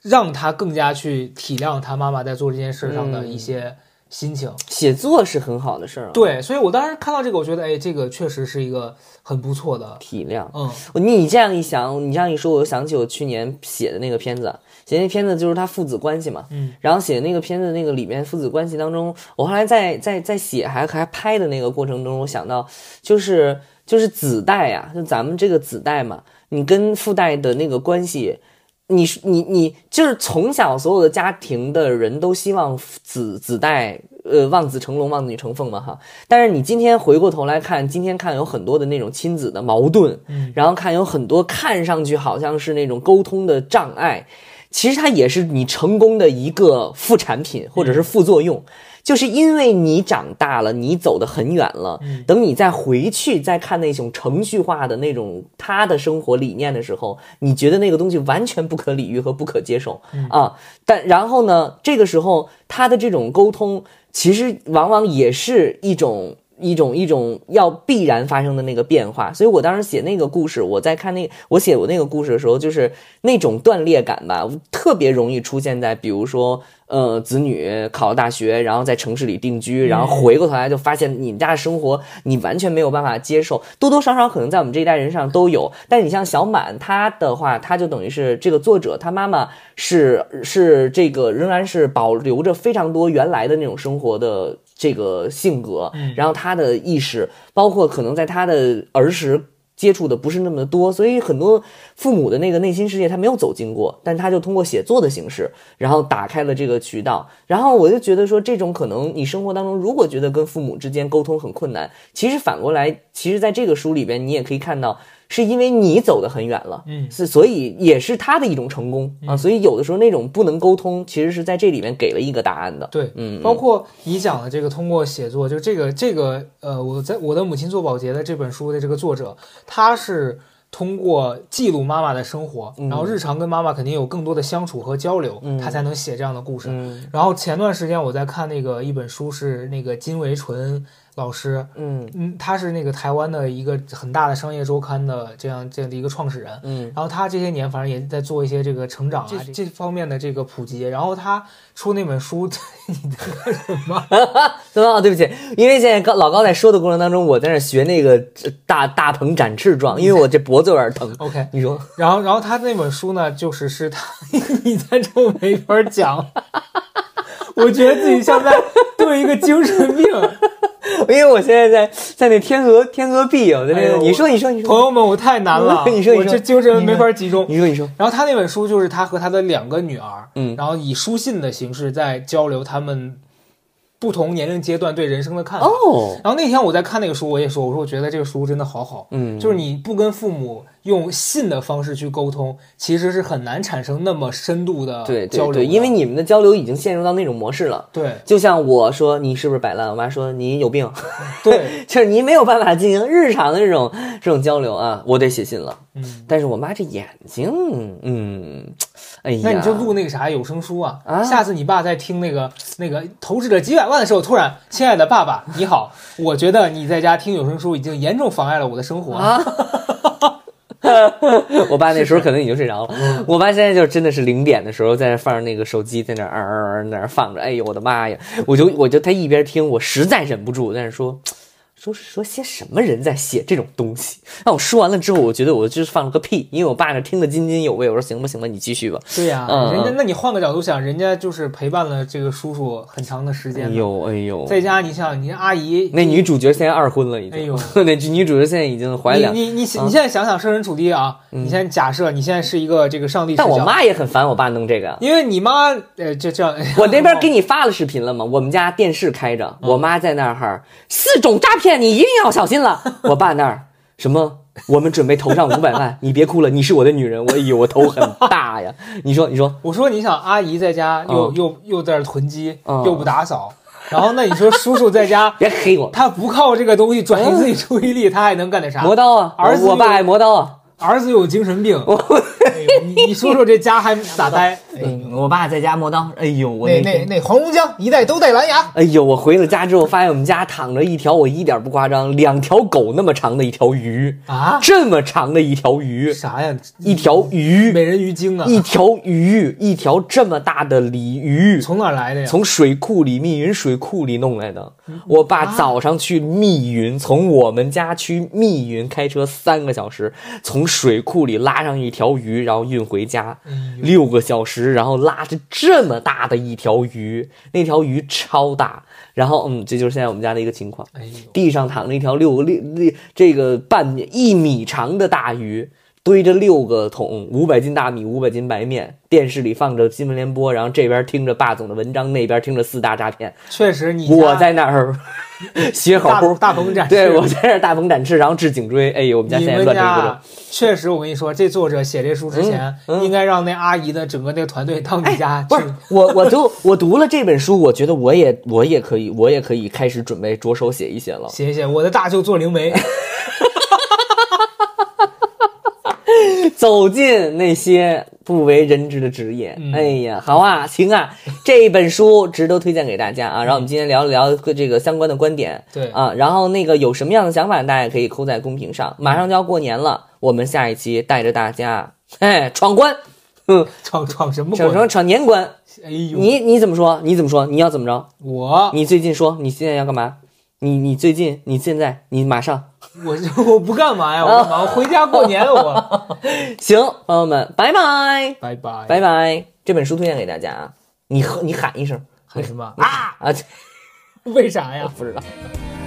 B: 让他更加去体谅他妈妈在做这件事上的一些心情。
C: 写作是很好的事儿啊，
B: 对，所以我当时看到这个，我觉得，哎，这个确实是一个很不错的，
C: 体谅。
B: 嗯
C: 你这样一想，你这样一说，我又想起我去年写的那个片子，写那片子就是他父子关系嘛。
B: 嗯，
C: 然后写那个片子那个里面父子关系当中，我后来在在在写还还拍的那个过程中，我想到就是就是子代呀、就咱们这个子代嘛，你跟父代的那个关系。你你你就是从小所有的家庭的人都希望子子代呃望子成龙望女成凤嘛哈，但是你今天回过头来看，今天看有很多的那种亲子的矛盾，
B: 嗯。
C: 然后看有很多看上去好像是那种沟通的障碍，其实它也是你成功的一个副产品或者是副作用。就是因为你长大了，你走得很远了，等你再回去再看那种程序化的那种他的生活理念的时候，你觉得那个东西完全不可理喻和不可接受、啊。但然后呢，这个时候他的这种沟通，其实往往也是一种。一种一种要必然发生的那个变化，所以我当时写那个故事，我在看那我写我那个故事的时候，就是那种断裂感吧，特别容易出现在比如说呃子女考了大学，然后在城市里定居，然后回过头来就发现你们家的生活你完全没有办法接受，多多少少可能在我们这一代人上都有。但你像小满他的话，他就等于是这个作者他妈妈是是这个仍然是保留着非常多原来的那种生活的这个性格，然后他的意识，包括可能在他的儿时。接触的不是那么的多，所以很多父母的那个内心世界他没有走进过，但他就通过写作的形式，然后打开了这个渠道。然后我就觉得说，这种可能你生活当中如果觉得跟父母之间沟通很困难，其实反过来，其实在这个书里边你也可以看到，是因为你走得很远了，
B: 嗯
C: 是所以也是他的一种成功啊。所以有的时候那种不能沟通，其实是在这里面给了一个答案的。
B: 对，
C: 嗯，
B: 包括你讲的这个通过写作，就这个这个呃，我在我的母亲做保洁的这本书的这个作者，他是通过记录妈妈的生活，然后日常跟妈妈肯定有更多的相处和交流，他才能写这样的故事。
C: 嗯
B: 然后前段时间我在看那个一本书，是那个金维纯老师，
C: 嗯
B: 嗯，他是那个台湾的一个很大的商业周刊的这样这样的一个创始人，
C: 嗯
B: 然后他这些年反正也在做一些这个成长啊这这方面的这个普及，然后他出那本书，你在干什么？
C: 怎么？对不起，因为现在高老高在说的过程当中，我在那学那个呃大大鹏展翅状，因为我这脖子有点疼。
B: OK，
C: 你说，
B: 然后然后他那本书呢，就是是他你在这我没法讲，我觉得自己像在对一个精神病。
C: 因为我现在在在那天鹅天鹅壁，我在那个，
B: 哎
C: 你说你说你说，
B: 朋友们，我太难了，
C: 你说你说
B: 我这精神没法集中。
C: 你说你说，
B: 然后他那本书就是他和他的两个女儿，
C: 嗯。
B: 然后以书信的形式在交流他们不同年龄阶段对人生的看法。
C: 哦，
B: 然后那天我在看那个书，我也说，我说我觉得这个书真的好好，
C: 嗯。
B: 就是你不跟父母用信的方式去沟通，其实是很难产生那么深度的
C: 对
B: 交流的。
C: 对对，因为你们的交流已经陷入到那种模式了。
B: 对。
C: 就像我说你是不是摆烂，我妈说你有病，
B: 对，
C: 就是你没有办法进行日常的这种这种交流啊，我得写信了。
B: 嗯，
C: 但是我妈这眼睛，嗯，哎呀，
B: 那你就录那个啥有声书啊，
C: 啊
B: 下次你爸在听那个那个投资者几百万的时候，突然，亲爱的爸爸你好，我觉得你在家听有声书已经严重妨碍了我的生活
C: 啊。我爸那时候可能已经睡着了。
B: 嗯
C: 我爸现在就真的是零点的时候，在那放着那个手机，在那儿儿儿在那儿放着。哎呦我的妈呀！我就我就他一边听，我实在忍不住，在那说。说说些什么人在写这种东西？那我说完了之后，我觉得我就是放了个屁，因为我爸那听得津津有味。我说行吧行吧，你继续吧。
B: 对呀、
C: 嗯嗯
B: 人家那你换个角度想，人家就是陪伴了这个叔叔很长的时
C: 哎
B: 间哎，
C: 呦哎呦，
B: 在家你想，你阿姨
C: 那女主角现在二婚了已经。
B: 哎呦
C: 那女主角现在已经怀两。
B: 你你你你现在想想设身处地啊，你现在假设你现在是一个这个上帝，
C: 但我妈也很烦我爸弄这个。
B: 因为你妈呃这这样，
C: 我那边给你发了视频了吗？我们家电视开着，我妈在那儿，四种诈骗你一定要小心了。我爸那儿什么我们准备投上五百万，你别哭了，你是我的女人。我哎呦，我头很大呀。你说，你说，
B: 我说你想阿姨在家又、
C: 嗯
B: 又又在这囤积，
C: 嗯
B: 又不打扫，然后那你说叔叔在家，
C: 别黑我，
B: 他不靠这个东西转移自己注意力，他还能干点啥？
C: 磨刀啊，
B: 儿子
C: 我我爸爱磨刀啊。
B: 儿子有精神病，哎呦你你说说这家还咋待？哎呦
C: 嗯，我爸在家磨刀。哎呦，我
B: 那那
C: 天。
B: 那黄龙江一带都带蓝牙，
C: 哎呦！我回了家之后，发现我们家躺着一条，我一点不夸张，两条狗那么长的一条鱼
B: 啊
C: 这么长的一条鱼，
B: 啥呀？
C: 一条鱼，
B: 美人鱼精啊！
C: 一条鱼，一条这么大的鲤鱼，
B: 从哪儿来的呀？
C: 从水库里密云水库里弄来的。
B: 嗯
C: 我爸
B: 啊
C: 早上去密云，从我们家去密云开车三个小时，从水库里拉上一条鱼，然后运回家六个小时，然后拉着这么大的一条鱼，那条鱼超大。然后嗯，这就是现在我们家的一个情况。
B: 哎，
C: 地上躺着一条六六六这个半米一米长的大鱼，堆着六个桶，五百斤大米，五百斤白面。电视里放着新闻联播，然后这边听着霸总的文章，那边听着四大诈骗。
B: 确实你家
C: 我在那儿 学
B: 大
C: 猴，
B: 大鹏展翅，
C: 对我在这儿大鹏展翅，然后治颈椎。哎呦，我们家
B: 你
C: 现在乱成一个
B: 确实，我跟你说，这作者写这书之前，
C: 嗯嗯
B: 应该让那阿姨的整个那个团队到你家去。
C: 不是我，我就 我读了这本书，我觉得我也我也可以，我也可以开始准备着手写一写了。
B: 写一写，我的大舅做灵媒，
C: 走进那些不为人知的职业。
B: 嗯
C: 哎呀，好啊，行啊，这本书值得推荐给大家啊。然后我们今天聊一聊这个相关的观点。
B: 对
C: 啊，然后那个有什么样的想法，大家也可以扣在公屏上。马上就要过年了，我们下一期带着大家，哎，闯关，嗯，
B: 闯闯什么
C: 闯闯？闯年关。
B: 哎呦，
C: 你你怎么说？你怎么说？你要怎么着？
B: 我
C: 你最近说你现在要干嘛？你你最近你现在你马上
B: 我我不干嘛呀？我？我回家过年了，我
C: 行，朋友们，拜拜。
B: 拜拜
C: 拜拜！这本书推荐给大家啊，你喝你喊一声
B: 喊什么？
C: 啊啊！
B: 为啥呀？
C: 不知道。「